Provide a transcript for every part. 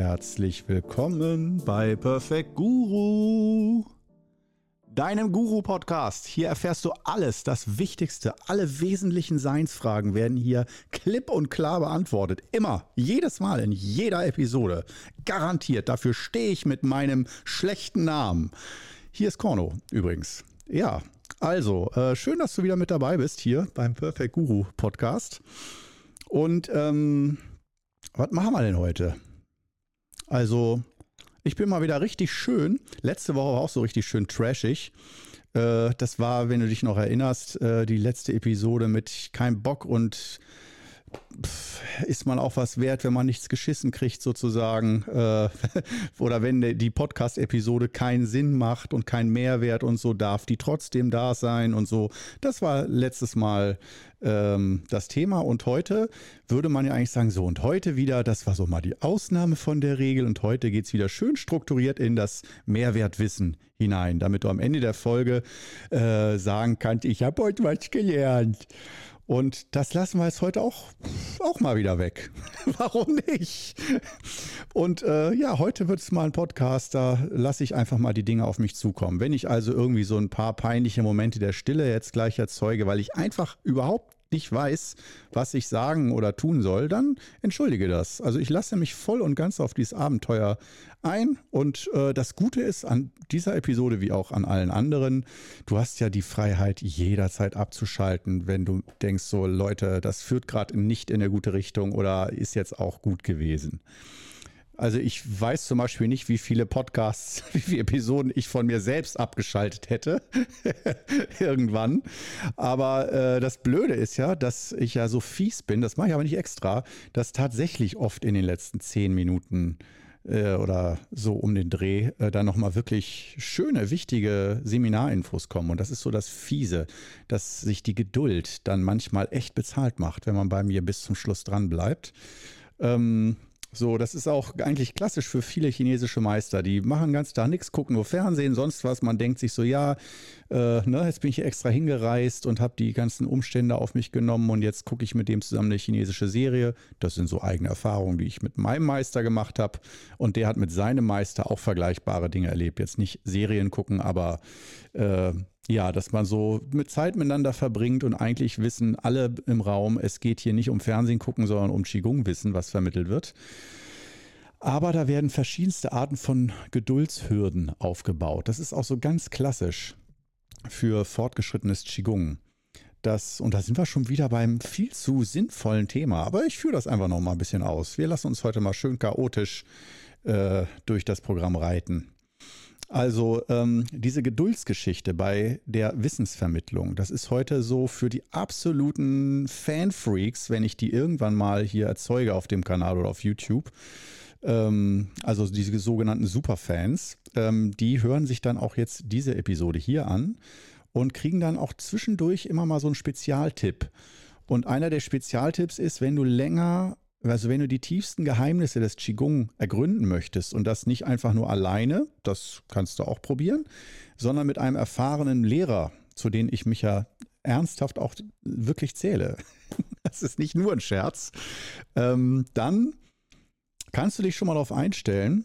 herzlich willkommen bei Perfect Guru, deinem Guru-Podcast. Hier erfährst du alles, das Wichtigste, alle wesentlichen Seinsfragen werden hier klipp und klar beantwortet. Immer, jedes Mal, in jeder Episode. Garantiert, dafür stehe ich mit meinem schlechten Namen. Hier ist Korno übrigens. Ja, also, äh, schön, dass du wieder mit dabei bist hier beim Perfect Guru Podcast. Und ähm, was machen wir denn heute? Also, ich bin mal wieder richtig schön. Letzte Woche war auch so richtig schön trashig. Äh, das war, wenn du dich noch erinnerst, äh, die letzte Episode mit kein Bock und ist man auch was wert, wenn man nichts geschissen kriegt, sozusagen. Äh, oder wenn die Podcast-Episode keinen Sinn macht und keinen Mehrwert und so, darf die trotzdem da sein und so. Das war letztes Mal ähm, das Thema. Und heute würde man ja eigentlich sagen, so, und heute wieder, das war so mal die Ausnahme von der Regel. Und heute geht es wieder schön strukturiert in das Mehrwertwissen hinein, damit du am Ende der Folge äh, sagen kannst, ich habe heute was gelernt. Und das lassen wir jetzt heute auch, auch mal wieder weg. Warum nicht? Und äh, ja, heute wird es mal ein Podcast, da lasse ich einfach mal die Dinge auf mich zukommen. Wenn ich also irgendwie so ein paar peinliche Momente der Stille jetzt gleich erzeuge, weil ich einfach überhaupt nicht weiß, was ich sagen oder tun soll, dann entschuldige das. Also ich lasse mich voll und ganz auf dieses Abenteuer ein. Und äh, das Gute ist an dieser Episode wie auch an allen anderen, du hast ja die Freiheit, jederzeit abzuschalten, wenn du denkst, so Leute, das führt gerade nicht in eine gute Richtung oder ist jetzt auch gut gewesen. Also ich weiß zum Beispiel nicht, wie viele Podcasts, wie viele Episoden ich von mir selbst abgeschaltet hätte. Irgendwann. Aber äh, das Blöde ist ja, dass ich ja so fies bin, das mache ich aber nicht extra, dass tatsächlich oft in den letzten zehn Minuten äh, oder so um den Dreh äh, dann nochmal wirklich schöne, wichtige Seminarinfos kommen. Und das ist so das Fiese, dass sich die Geduld dann manchmal echt bezahlt macht, wenn man bei mir bis zum Schluss dran bleibt. Ähm, so, das ist auch eigentlich klassisch für viele chinesische Meister. Die machen ganz da nichts, gucken nur Fernsehen, sonst was. Man denkt sich so, ja, äh, ne, jetzt bin ich extra hingereist und habe die ganzen Umstände auf mich genommen und jetzt gucke ich mit dem zusammen eine chinesische Serie. Das sind so eigene Erfahrungen, die ich mit meinem Meister gemacht habe. Und der hat mit seinem Meister auch vergleichbare Dinge erlebt. Jetzt nicht Serien gucken, aber äh, ja, dass man so mit Zeit miteinander verbringt und eigentlich wissen alle im Raum, es geht hier nicht um Fernsehen gucken, sondern um Qigong-Wissen, was vermittelt wird. Aber da werden verschiedenste Arten von Geduldshürden aufgebaut. Das ist auch so ganz klassisch für fortgeschrittenes Qigong. Das, und da sind wir schon wieder beim viel zu sinnvollen Thema. Aber ich führe das einfach noch mal ein bisschen aus. Wir lassen uns heute mal schön chaotisch äh, durch das Programm reiten. Also ähm, diese Geduldsgeschichte bei der Wissensvermittlung, das ist heute so für die absoluten Fanfreaks, wenn ich die irgendwann mal hier erzeuge auf dem Kanal oder auf YouTube. Ähm, also diese sogenannten Superfans, ähm, die hören sich dann auch jetzt diese Episode hier an und kriegen dann auch zwischendurch immer mal so einen Spezialtipp. Und einer der Spezialtipps ist, wenn du länger also wenn du die tiefsten Geheimnisse des Qigong ergründen möchtest und das nicht einfach nur alleine, das kannst du auch probieren, sondern mit einem erfahrenen Lehrer, zu dem ich mich ja ernsthaft auch wirklich zähle, das ist nicht nur ein Scherz, ähm, dann kannst du dich schon mal darauf einstellen,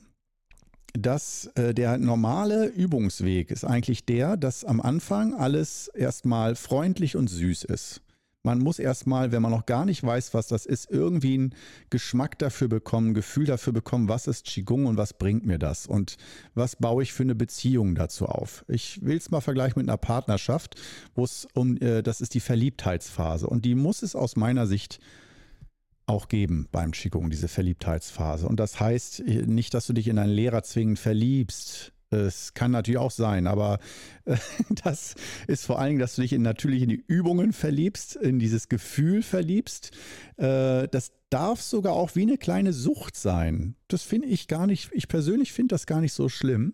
dass äh, der normale Übungsweg ist eigentlich der, dass am Anfang alles erstmal freundlich und süß ist. Man muss erstmal, wenn man noch gar nicht weiß, was das ist, irgendwie einen Geschmack dafür bekommen, ein Gefühl dafür bekommen, was ist Qigong und was bringt mir das und was baue ich für eine Beziehung dazu auf. Ich will es mal vergleichen mit einer Partnerschaft, wo es um, äh, das ist die Verliebtheitsphase und die muss es aus meiner Sicht auch geben beim Qigong, diese Verliebtheitsphase. Und das heißt äh, nicht, dass du dich in einen Lehrer zwingend verliebst, es kann natürlich auch sein, aber äh, das ist vor allen Dingen, dass du dich in, natürlich in die Übungen verliebst, in dieses Gefühl verliebst. Äh, das darf sogar auch wie eine kleine Sucht sein. Das finde ich gar nicht, ich persönlich finde das gar nicht so schlimm.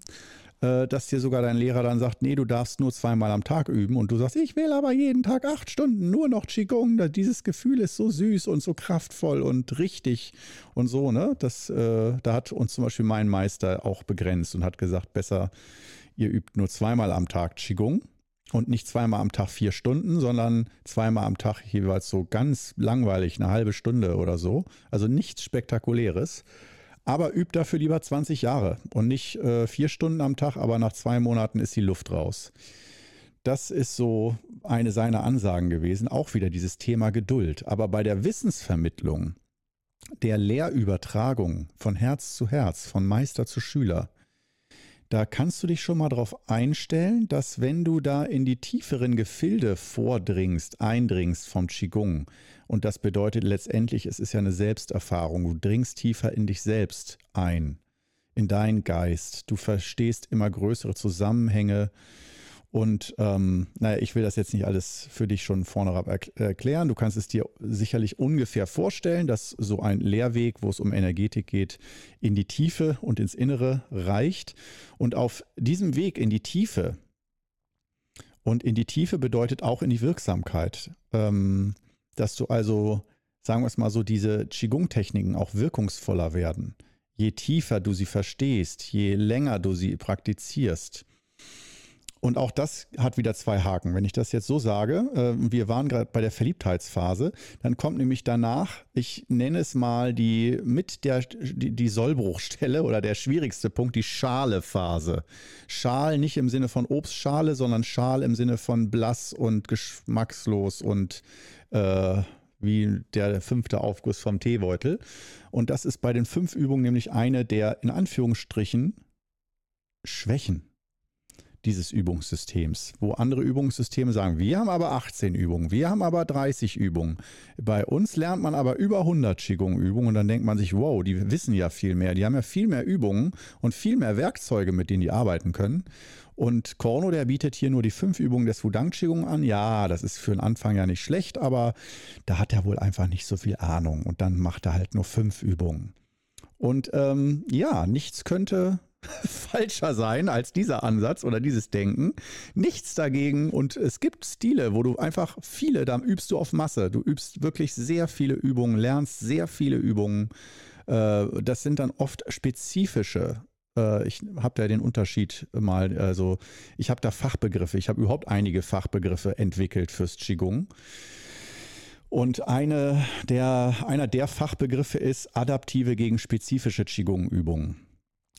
Äh, dass dir sogar dein Lehrer dann sagt, nee, du darfst nur zweimal am Tag üben und du sagst, ich will aber jeden Tag acht Stunden nur noch Qigong. Dieses Gefühl ist so süß und so kraftvoll und richtig und so, ne? Das, äh, da hat uns zum Beispiel mein Meister auch begrenzt und hat gesagt, besser, ihr übt nur zweimal am Tag Qigong und nicht zweimal am Tag vier Stunden, sondern zweimal am Tag jeweils so ganz langweilig, eine halbe Stunde oder so. Also nichts Spektakuläres. Aber übt dafür lieber 20 Jahre und nicht äh, vier Stunden am Tag, aber nach zwei Monaten ist die Luft raus. Das ist so eine seiner Ansagen gewesen. Auch wieder dieses Thema Geduld. Aber bei der Wissensvermittlung, der Lehrübertragung von Herz zu Herz, von Meister zu Schüler, da kannst du dich schon mal darauf einstellen, dass wenn du da in die tieferen Gefilde vordringst, eindringst vom Qigong, und das bedeutet letztendlich, es ist ja eine Selbsterfahrung, du dringst tiefer in dich selbst ein, in deinen Geist, du verstehst immer größere Zusammenhänge, und ähm, naja, ich will das jetzt nicht alles für dich schon vorne erklären. Du kannst es dir sicherlich ungefähr vorstellen, dass so ein Lehrweg, wo es um Energetik geht, in die Tiefe und ins Innere reicht. Und auf diesem Weg in die Tiefe, und in die Tiefe bedeutet auch in die Wirksamkeit, ähm, dass du also, sagen wir es mal so, diese Qigong-Techniken auch wirkungsvoller werden. Je tiefer du sie verstehst, je länger du sie praktizierst, und auch das hat wieder zwei Haken. Wenn ich das jetzt so sage, äh, wir waren gerade bei der Verliebtheitsphase, dann kommt nämlich danach, ich nenne es mal die mit der die, die Sollbruchstelle oder der schwierigste Punkt, die Schale-Phase. Schal nicht im Sinne von Obstschale, sondern Schal im Sinne von blass und geschmackslos und äh, wie der fünfte Aufguss vom Teebeutel. Und das ist bei den fünf Übungen nämlich eine der in Anführungsstrichen Schwächen dieses Übungssystems, wo andere Übungssysteme sagen, wir haben aber 18 Übungen, wir haben aber 30 Übungen. Bei uns lernt man aber über 100 Qigong-Übungen und dann denkt man sich, wow, die wissen ja viel mehr, die haben ja viel mehr Übungen und viel mehr Werkzeuge, mit denen die arbeiten können. Und Korno, der bietet hier nur die fünf Übungen des Wudang Qigong an. Ja, das ist für den Anfang ja nicht schlecht, aber da hat er wohl einfach nicht so viel Ahnung und dann macht er halt nur fünf Übungen. Und ähm, ja, nichts könnte falscher sein als dieser Ansatz oder dieses Denken. Nichts dagegen und es gibt Stile, wo du einfach viele, da übst du auf Masse. Du übst wirklich sehr viele Übungen, lernst sehr viele Übungen. Äh, das sind dann oft spezifische. Äh, ich habe da den Unterschied mal, also ich habe da Fachbegriffe, ich habe überhaupt einige Fachbegriffe entwickelt fürs Qigong. Und eine der, einer der Fachbegriffe ist adaptive gegen spezifische Qigong-Übungen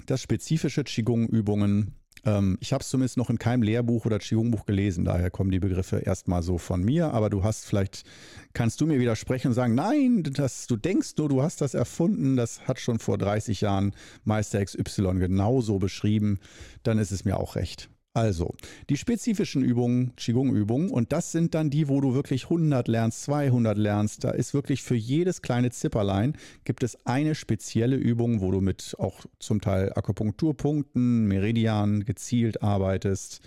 das spezifische Qigong-Übungen. Ähm, ich habe es zumindest noch in keinem Lehrbuch oder Qigong-Buch gelesen, daher kommen die Begriffe erstmal so von mir, aber du hast vielleicht, kannst du mir widersprechen und sagen, nein, das, du denkst nur, du hast das erfunden, das hat schon vor 30 Jahren Meister XY genauso beschrieben, dann ist es mir auch recht. Also, die spezifischen Übungen, Qigong-Übungen, und das sind dann die, wo du wirklich 100 lernst, 200 lernst. Da ist wirklich für jedes kleine Zipperlein gibt es eine spezielle Übung, wo du mit auch zum Teil Akupunkturpunkten, Meridianen gezielt arbeitest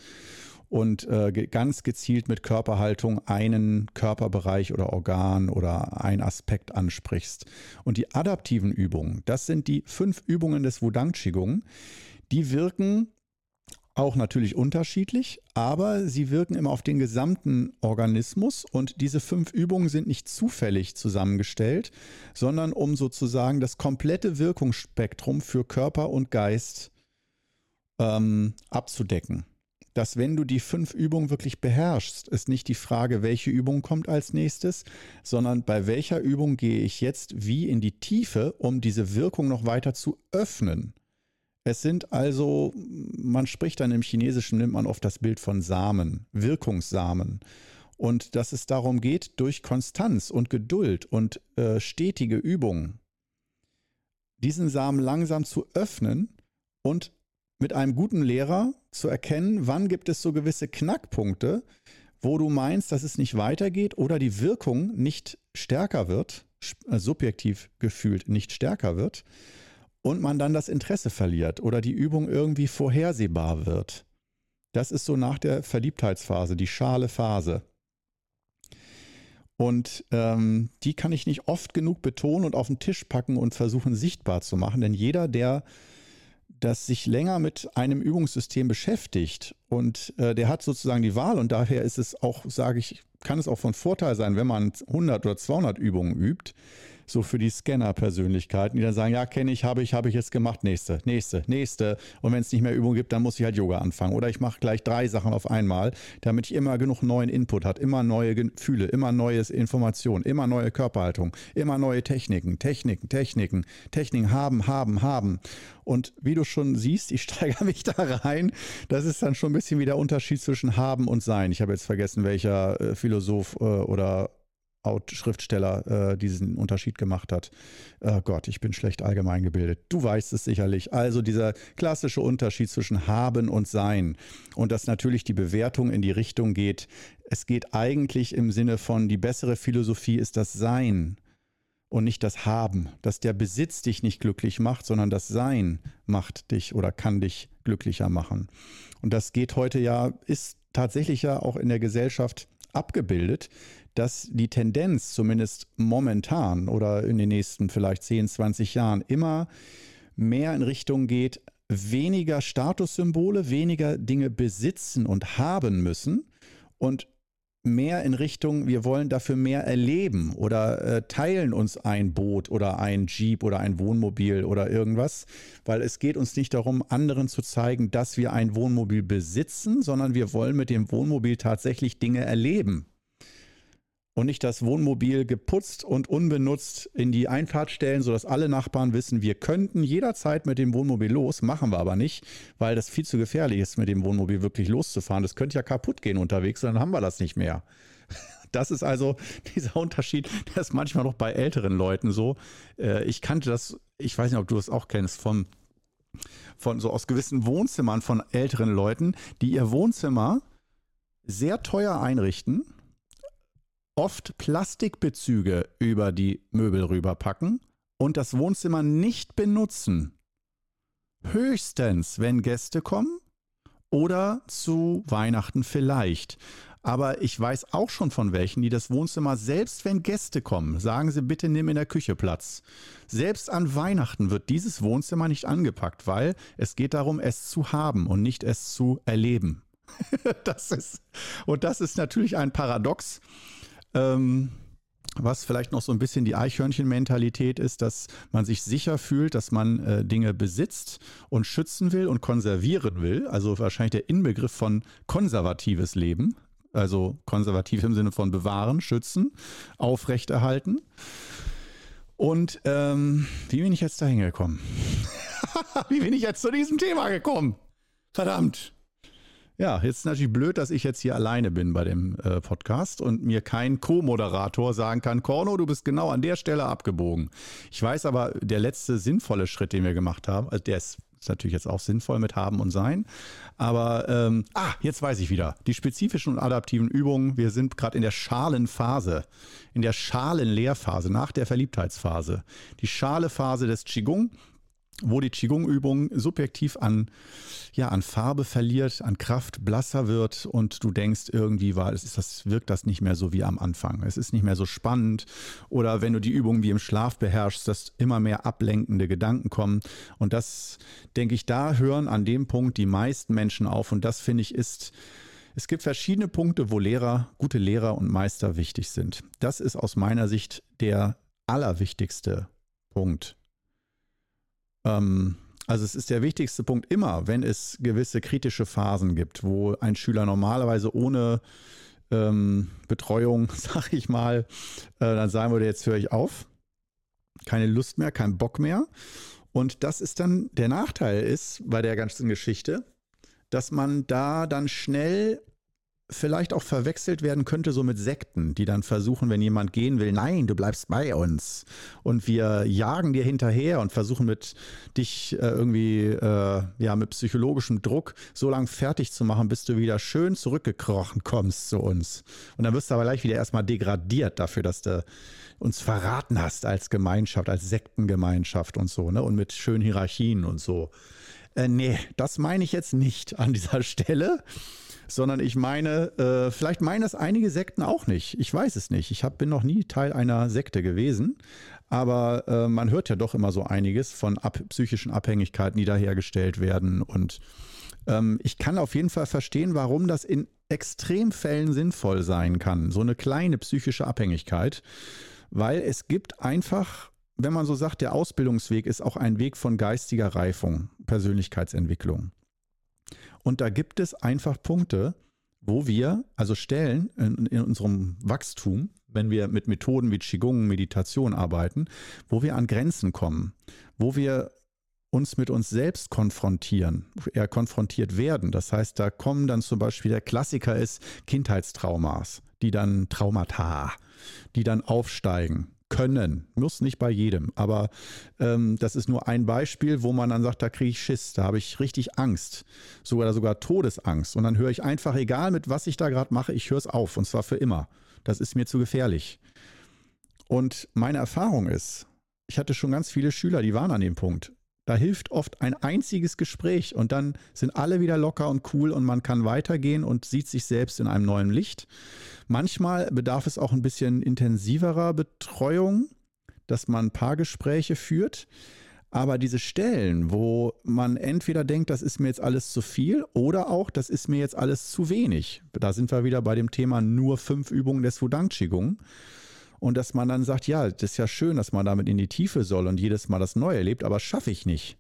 und äh, ganz gezielt mit Körperhaltung einen Körperbereich oder Organ oder einen Aspekt ansprichst. Und die adaptiven Übungen, das sind die fünf Übungen des Wudang Qigong, die wirken auch natürlich unterschiedlich, aber sie wirken immer auf den gesamten Organismus und diese fünf Übungen sind nicht zufällig zusammengestellt, sondern um sozusagen das komplette Wirkungsspektrum für Körper und Geist ähm, abzudecken. Dass wenn du die fünf Übungen wirklich beherrschst, ist nicht die Frage, welche Übung kommt als nächstes, sondern bei welcher Übung gehe ich jetzt wie in die Tiefe, um diese Wirkung noch weiter zu öffnen. Es sind also, man spricht dann im Chinesischen, nimmt man oft das Bild von Samen, Wirkungssamen. Und dass es darum geht, durch Konstanz und Geduld und äh, stetige Übung diesen Samen langsam zu öffnen und mit einem guten Lehrer zu erkennen, wann gibt es so gewisse Knackpunkte, wo du meinst, dass es nicht weitergeht oder die Wirkung nicht stärker wird, äh, subjektiv gefühlt nicht stärker wird und man dann das Interesse verliert oder die Übung irgendwie vorhersehbar wird. Das ist so nach der Verliebtheitsphase, die schale Phase. Und ähm, die kann ich nicht oft genug betonen und auf den Tisch packen und versuchen sichtbar zu machen. Denn jeder, der das sich länger mit einem Übungssystem beschäftigt und äh, der hat sozusagen die Wahl und daher ist es auch, sage ich, kann es auch von Vorteil sein, wenn man 100 oder 200 Übungen übt, so für die Scanner-Persönlichkeiten, die dann sagen, ja, kenne ich, habe ich, habe ich jetzt gemacht, nächste, nächste, nächste. Und wenn es nicht mehr Übung gibt, dann muss ich halt Yoga anfangen. Oder ich mache gleich drei Sachen auf einmal, damit ich immer genug neuen Input hat, immer neue Gefühle, immer neues Information, immer neue Körperhaltung, immer neue Techniken, Techniken, Techniken, Techniken haben, haben, haben. Und wie du schon siehst, ich steigere mich da rein. Das ist dann schon ein bisschen wie der Unterschied zwischen haben und sein. Ich habe jetzt vergessen, welcher äh, Philosoph äh, oder Schriftsteller äh, diesen Unterschied gemacht hat. Oh Gott, ich bin schlecht allgemein gebildet. Du weißt es sicherlich. Also dieser klassische Unterschied zwischen haben und sein und dass natürlich die Bewertung in die Richtung geht. Es geht eigentlich im Sinne von die bessere Philosophie ist das Sein und nicht das Haben, dass der Besitz dich nicht glücklich macht, sondern das Sein macht dich oder kann dich glücklicher machen. Und das geht heute ja, ist tatsächlich ja auch in der Gesellschaft abgebildet, dass die Tendenz zumindest momentan oder in den nächsten vielleicht 10, 20 Jahren immer mehr in Richtung geht, weniger Statussymbole, weniger Dinge besitzen und haben müssen und mehr in Richtung, wir wollen dafür mehr erleben oder äh, teilen uns ein Boot oder ein Jeep oder ein Wohnmobil oder irgendwas, weil es geht uns nicht darum, anderen zu zeigen, dass wir ein Wohnmobil besitzen, sondern wir wollen mit dem Wohnmobil tatsächlich Dinge erleben und nicht das Wohnmobil geputzt und unbenutzt in die Einfahrt stellen, sodass alle Nachbarn wissen, wir könnten jederzeit mit dem Wohnmobil los, machen wir aber nicht, weil das viel zu gefährlich ist, mit dem Wohnmobil wirklich loszufahren. Das könnte ja kaputt gehen unterwegs, dann haben wir das nicht mehr. Das ist also dieser Unterschied, der ist manchmal noch bei älteren Leuten so. Äh, ich kannte das, ich weiß nicht, ob du das auch kennst, von, von so aus gewissen Wohnzimmern von älteren Leuten, die ihr Wohnzimmer sehr teuer einrichten oft Plastikbezüge über die Möbel rüberpacken und das Wohnzimmer nicht benutzen. Höchstens, wenn Gäste kommen oder zu Weihnachten vielleicht. Aber ich weiß auch schon von welchen, die das Wohnzimmer, selbst wenn Gäste kommen, sagen sie bitte, nimm in der Küche Platz. Selbst an Weihnachten wird dieses Wohnzimmer nicht angepackt, weil es geht darum, es zu haben und nicht es zu erleben. das ist, und das ist natürlich ein Paradox, ähm, was vielleicht noch so ein bisschen die Eichhörnchen-Mentalität ist, dass man sich sicher fühlt, dass man äh, Dinge besitzt und schützen will und konservieren will. Also wahrscheinlich der Inbegriff von konservatives Leben. Also konservativ im Sinne von bewahren, schützen, aufrechterhalten. Und ähm, wie bin ich jetzt da hingekommen? wie bin ich jetzt zu diesem Thema gekommen? Verdammt. Ja, jetzt ist natürlich blöd, dass ich jetzt hier alleine bin bei dem äh, Podcast und mir kein Co-Moderator sagen kann, Korno, du bist genau an der Stelle abgebogen. Ich weiß aber, der letzte sinnvolle Schritt, den wir gemacht haben, also der ist, ist natürlich jetzt auch sinnvoll mit haben und sein, aber ähm, ah, jetzt weiß ich wieder, die spezifischen und adaptiven Übungen, wir sind gerade in der Schalenphase, in der Schalenleerphase, nach der Verliebtheitsphase. Die Schalephase des Qigong, wo die Qigong-Übung subjektiv an, ja, an Farbe verliert, an Kraft blasser wird und du denkst, irgendwie war, es ist das, wirkt das nicht mehr so wie am Anfang. Es ist nicht mehr so spannend. Oder wenn du die Übung wie im Schlaf beherrschst, dass immer mehr ablenkende Gedanken kommen. Und das, denke ich, da hören an dem Punkt die meisten Menschen auf. Und das, finde ich, ist es gibt verschiedene Punkte, wo Lehrer, gute Lehrer und Meister wichtig sind. Das ist aus meiner Sicht der allerwichtigste Punkt ähm, also es ist der wichtigste Punkt immer, wenn es gewisse kritische Phasen gibt, wo ein Schüler normalerweise ohne ähm, Betreuung, sag ich mal, äh, dann sagen würde, jetzt höre ich auf, keine Lust mehr, kein Bock mehr. Und das ist dann, der Nachteil ist bei der ganzen Geschichte, dass man da dann schnell vielleicht auch verwechselt werden könnte, so mit Sekten, die dann versuchen, wenn jemand gehen will, nein, du bleibst bei uns. Und wir jagen dir hinterher und versuchen mit dich äh, irgendwie, äh, ja, mit psychologischem Druck so lange fertig zu machen, bis du wieder schön zurückgekrochen kommst zu uns. Und dann wirst du aber gleich wieder erstmal degradiert dafür, dass du uns verraten hast als Gemeinschaft, als Sektengemeinschaft und so, ne? Und mit schönen Hierarchien und so. Äh, nee, das meine ich jetzt nicht an dieser Stelle sondern ich meine, äh, vielleicht meinen das einige Sekten auch nicht. Ich weiß es nicht. Ich hab, bin noch nie Teil einer Sekte gewesen, aber äh, man hört ja doch immer so einiges von ab, psychischen Abhängigkeiten, die da hergestellt werden. Und ähm, ich kann auf jeden Fall verstehen, warum das in Extremfällen sinnvoll sein kann. So eine kleine psychische Abhängigkeit. weil es gibt einfach, wenn man so sagt, der Ausbildungsweg ist auch ein Weg von geistiger Reifung, Persönlichkeitsentwicklung. Und da gibt es einfach Punkte, wo wir, also Stellen in, in unserem Wachstum, wenn wir mit Methoden wie Qigong, Meditation arbeiten, wo wir an Grenzen kommen, wo wir uns mit uns selbst konfrontieren, eher konfrontiert werden. Das heißt, da kommen dann zum Beispiel, der Klassiker ist Kindheitstraumas, die dann Traumata, die dann aufsteigen können. Muss nicht bei jedem, aber ähm, das ist nur ein Beispiel, wo man dann sagt, da kriege ich Schiss, da habe ich richtig Angst, sogar sogar Todesangst. Und dann höre ich einfach, egal mit was ich da gerade mache, ich höre es auf und zwar für immer. Das ist mir zu gefährlich. Und meine Erfahrung ist, ich hatte schon ganz viele Schüler, die waren an dem Punkt. Da hilft oft ein einziges Gespräch und dann sind alle wieder locker und cool und man kann weitergehen und sieht sich selbst in einem neuen Licht. Manchmal bedarf es auch ein bisschen intensiverer Betreuung, dass man ein paar Gespräche führt. Aber diese Stellen, wo man entweder denkt, das ist mir jetzt alles zu viel oder auch, das ist mir jetzt alles zu wenig. Da sind wir wieder bei dem Thema nur fünf Übungen des Wudang Qigong. Und dass man dann sagt, ja, das ist ja schön, dass man damit in die Tiefe soll und jedes Mal das Neue erlebt, aber schaffe ich nicht.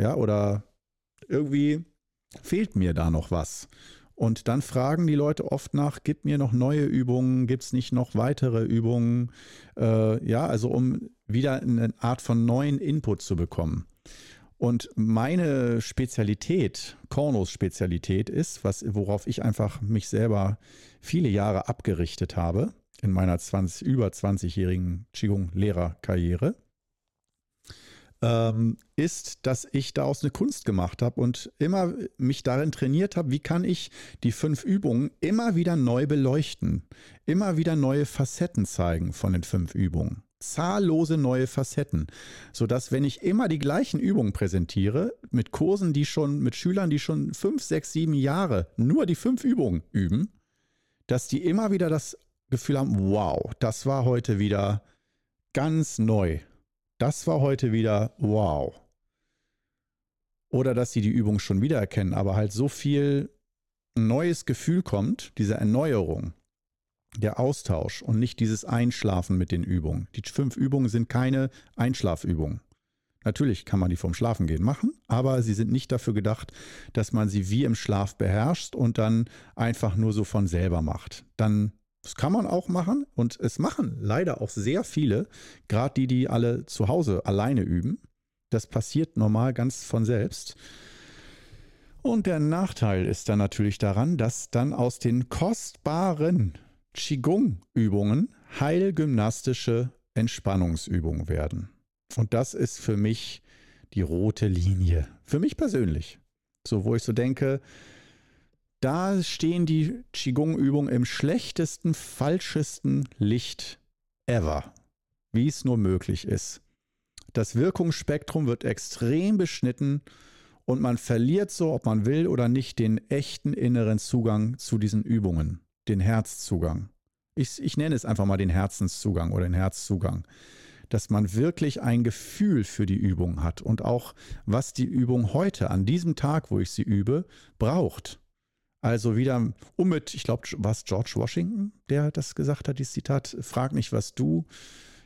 Ja, oder irgendwie fehlt mir da noch was. Und dann fragen die Leute oft nach, gib mir noch neue Übungen, gibt es nicht noch weitere Übungen? Äh, ja, also um wieder eine Art von neuen Input zu bekommen. Und meine Spezialität, Kornos Spezialität ist, was, worauf ich einfach mich selber viele Jahre abgerichtet habe, in meiner 20, über 20-jährigen Qigong-Lehrerkarriere, ähm, ist, dass ich daraus eine Kunst gemacht habe und immer mich darin trainiert habe, wie kann ich die fünf Übungen immer wieder neu beleuchten, immer wieder neue Facetten zeigen von den fünf Übungen. Zahllose neue Facetten, sodass, wenn ich immer die gleichen Übungen präsentiere, mit Kursen, die schon, mit Schülern, die schon fünf, sechs, sieben Jahre nur die fünf Übungen üben, dass die immer wieder das Gefühl haben, wow, das war heute wieder ganz neu. Das war heute wieder wow. Oder dass sie die Übung schon wieder erkennen, aber halt so viel neues Gefühl kommt, diese Erneuerung, der Austausch und nicht dieses Einschlafen mit den Übungen. Die fünf Übungen sind keine Einschlafübungen. Natürlich kann man die vom Schlafengehen machen, aber sie sind nicht dafür gedacht, dass man sie wie im Schlaf beherrscht und dann einfach nur so von selber macht. Dann das kann man auch machen und es machen leider auch sehr viele, gerade die, die alle zu Hause alleine üben. Das passiert normal ganz von selbst. Und der Nachteil ist dann natürlich daran, dass dann aus den kostbaren Qigong-Übungen heilgymnastische Entspannungsübungen werden. Und das ist für mich die rote Linie. Für mich persönlich. So, wo ich so denke, da stehen die Qigong-Übungen im schlechtesten, falschesten Licht ever, wie es nur möglich ist. Das Wirkungsspektrum wird extrem beschnitten und man verliert so, ob man will oder nicht, den echten inneren Zugang zu diesen Übungen, den Herzzugang. Ich, ich nenne es einfach mal den Herzenszugang oder den Herzzugang dass man wirklich ein Gefühl für die Übung hat und auch, was die Übung heute, an diesem Tag, wo ich sie übe, braucht. Also wieder um mit, ich glaube, was George Washington, der das gesagt hat, dieses Zitat, frag nicht, was du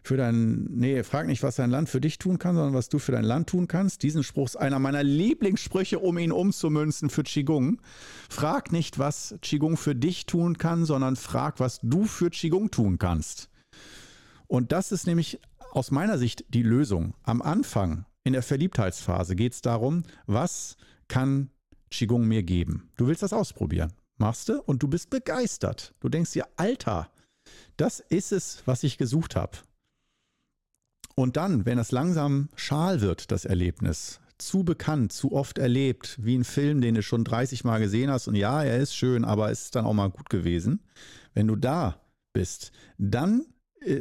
für dein, nee, frag nicht, was dein Land für dich tun kann, sondern was du für dein Land tun kannst. Diesen Spruch ist einer meiner Lieblingssprüche, um ihn umzumünzen für Qigong. Frag nicht, was Qigong für dich tun kann, sondern frag, was du für Qigong tun kannst. Und das ist nämlich aus meiner Sicht die Lösung. Am Anfang, in der Verliebtheitsphase, geht es darum, was kann Qigong mir geben. Du willst das ausprobieren. Machst du und du bist begeistert. Du denkst dir, Alter, das ist es, was ich gesucht habe. Und dann, wenn es langsam schal wird, das Erlebnis, zu bekannt, zu oft erlebt, wie ein Film, den du schon 30 Mal gesehen hast und ja, er ist schön, aber es ist dann auch mal gut gewesen. Wenn du da bist, dann äh,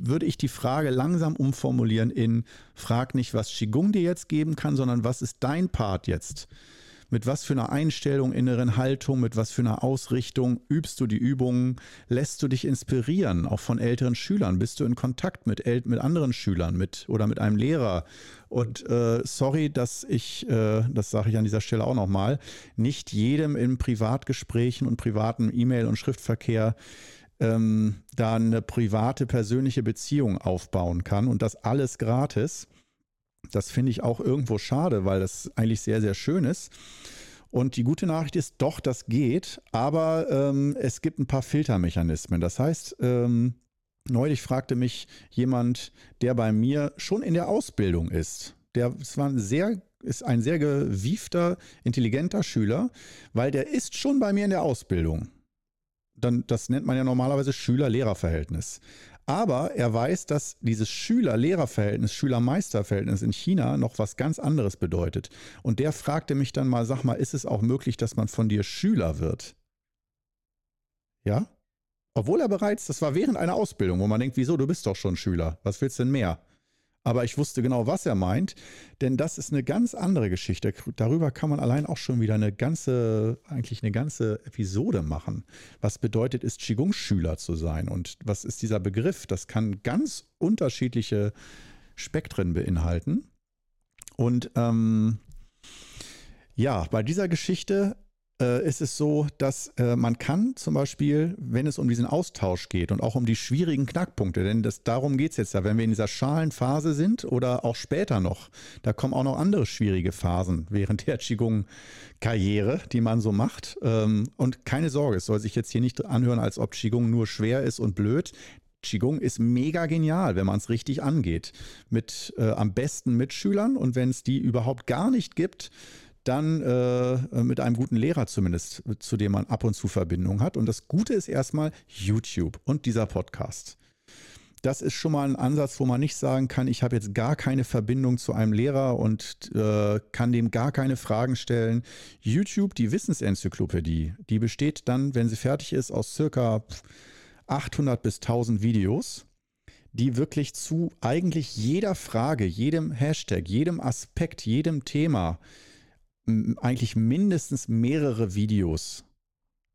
würde ich die Frage langsam umformulieren in frag nicht, was Qigong dir jetzt geben kann, sondern was ist dein Part jetzt? Mit was für einer Einstellung, inneren Haltung, mit was für einer Ausrichtung übst du die Übungen, lässt du dich inspirieren, auch von älteren Schülern, bist du in Kontakt mit, mit anderen Schülern mit oder mit einem Lehrer. Und äh, sorry, dass ich, äh, das sage ich an dieser Stelle auch nochmal, nicht jedem in Privatgesprächen und privaten E-Mail- und Schriftverkehr ähm, da eine private, persönliche Beziehung aufbauen kann und das alles gratis. Das finde ich auch irgendwo schade, weil das eigentlich sehr, sehr schön ist. Und die gute Nachricht ist, doch, das geht, aber ähm, es gibt ein paar Filtermechanismen. Das heißt, ähm, neulich fragte mich jemand, der bei mir schon in der Ausbildung ist. Der es war ein sehr ist ein sehr gewiefter, intelligenter Schüler, weil der ist schon bei mir in der Ausbildung. Dann, das nennt man ja normalerweise Schüler-Lehrer-Verhältnis. Aber er weiß, dass dieses Schüler-Lehrer-Verhältnis, Schüler-Meister-Verhältnis in China noch was ganz anderes bedeutet. Und der fragte mich dann mal, sag mal, ist es auch möglich, dass man von dir Schüler wird? Ja? Obwohl er bereits, das war während einer Ausbildung, wo man denkt, wieso, du bist doch schon Schüler, was willst du denn mehr? Aber ich wusste genau, was er meint, denn das ist eine ganz andere Geschichte. Darüber kann man allein auch schon wieder eine ganze, eigentlich eine ganze Episode machen. Was bedeutet es, Qigong-Schüler zu sein? Und was ist dieser Begriff? Das kann ganz unterschiedliche Spektren beinhalten. Und ähm, ja, bei dieser Geschichte äh, ist es so, dass äh, man kann zum Beispiel, wenn es um diesen Austausch geht und auch um die schwierigen Knackpunkte, denn das, darum geht es jetzt ja, wenn wir in dieser schalen Phase sind oder auch später noch, da kommen auch noch andere schwierige Phasen während der Qigong-Karriere, die man so macht. Ähm, und keine Sorge, es soll sich jetzt hier nicht anhören, als ob Qigong nur schwer ist und blöd. Qigong ist mega genial, wenn man es richtig angeht. Mit äh, am besten Mitschülern und wenn es die überhaupt gar nicht gibt, dann äh, mit einem guten Lehrer zumindest, zu dem man ab und zu Verbindung hat. Und das Gute ist erstmal YouTube und dieser Podcast. Das ist schon mal ein Ansatz, wo man nicht sagen kann, ich habe jetzt gar keine Verbindung zu einem Lehrer und äh, kann dem gar keine Fragen stellen. YouTube, die Wissensenzyklopädie, die besteht dann, wenn sie fertig ist, aus circa 800 bis 1000 Videos die wirklich zu eigentlich jeder Frage, jedem Hashtag, jedem Aspekt, jedem Thema eigentlich mindestens mehrere Videos,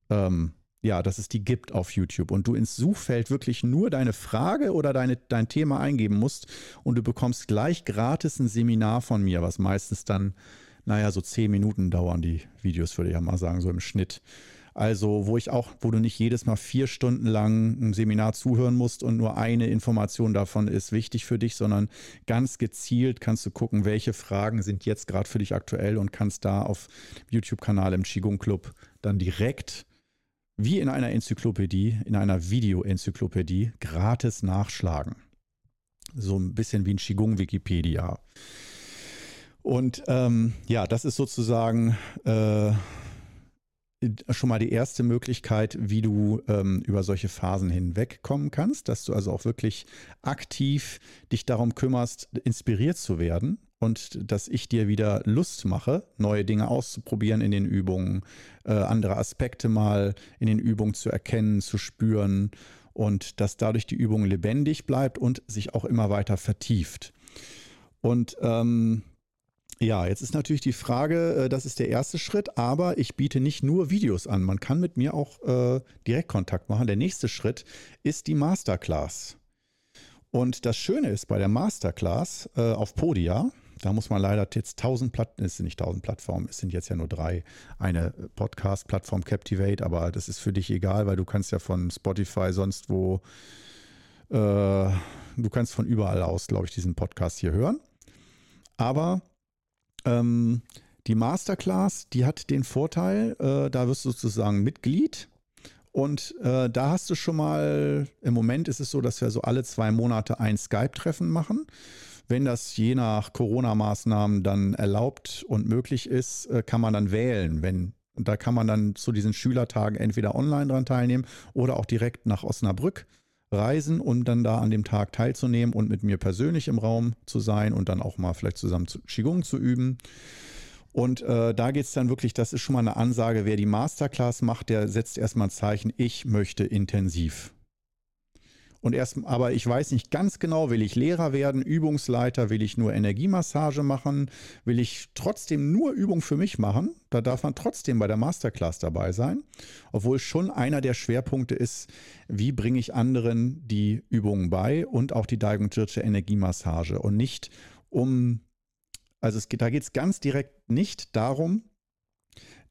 ähm, ja, dass es die gibt auf YouTube und du ins Suchfeld wirklich nur deine Frage oder deine, dein Thema eingeben musst und du bekommst gleich gratis ein Seminar von mir, was meistens dann, naja, so zehn Minuten dauern die Videos, würde ich ja mal sagen, so im Schnitt. Also, wo ich auch, wo du nicht jedes Mal vier Stunden lang ein Seminar zuhören musst und nur eine Information davon ist wichtig für dich, sondern ganz gezielt kannst du gucken, welche Fragen sind jetzt gerade für dich aktuell und kannst da auf YouTube-Kanal im Qigong Club dann direkt wie in einer Enzyklopädie, in einer Video-Enzyklopädie gratis nachschlagen. So ein bisschen wie ein Qigong-Wikipedia. Und ähm, ja, das ist sozusagen äh, schon mal die erste Möglichkeit, wie du ähm, über solche Phasen hinwegkommen kannst, dass du also auch wirklich aktiv dich darum kümmerst, inspiriert zu werden und dass ich dir wieder Lust mache, neue Dinge auszuprobieren in den Übungen, äh, andere Aspekte mal in den Übungen zu erkennen, zu spüren und dass dadurch die Übung lebendig bleibt und sich auch immer weiter vertieft. Und ähm, ja, jetzt ist natürlich die Frage, äh, das ist der erste Schritt, aber ich biete nicht nur Videos an. Man kann mit mir auch äh, Direktkontakt machen. Der nächste Schritt ist die Masterclass. Und das Schöne ist bei der Masterclass äh, auf Podia, da muss man leider jetzt 1000 Plattformen, es sind nicht 1000 Plattformen, es sind jetzt ja nur drei. Eine Podcast-Plattform Captivate, aber das ist für dich egal, weil du kannst ja von Spotify sonst wo, äh, du kannst von überall aus, glaube ich, diesen Podcast hier hören. Aber ähm, die Masterclass, die hat den Vorteil, äh, da wirst du sozusagen Mitglied. Und äh, da hast du schon mal, im Moment ist es so, dass wir so alle zwei Monate ein Skype-Treffen machen. Wenn das je nach Corona-Maßnahmen dann erlaubt und möglich ist, äh, kann man dann wählen. Wenn, und da kann man dann zu diesen Schülertagen entweder online dran teilnehmen oder auch direkt nach Osnabrück reisen, um dann da an dem Tag teilzunehmen und mit mir persönlich im Raum zu sein und dann auch mal vielleicht zusammen zu Qigong zu üben. Und äh, da geht es dann wirklich, das ist schon mal eine Ansage, wer die Masterclass macht, der setzt erstmal ein Zeichen, ich möchte intensiv. Und erst, aber ich weiß nicht ganz genau, will ich Lehrer werden, Übungsleiter, will ich nur Energiemassage machen, will ich trotzdem nur Übung für mich machen? Da darf man trotzdem bei der Masterclass dabei sein, obwohl schon einer der Schwerpunkte ist, wie bringe ich anderen die Übungen bei und auch die Daigung-Jirche Energiemassage und nicht um, also es geht, da geht es ganz direkt nicht darum,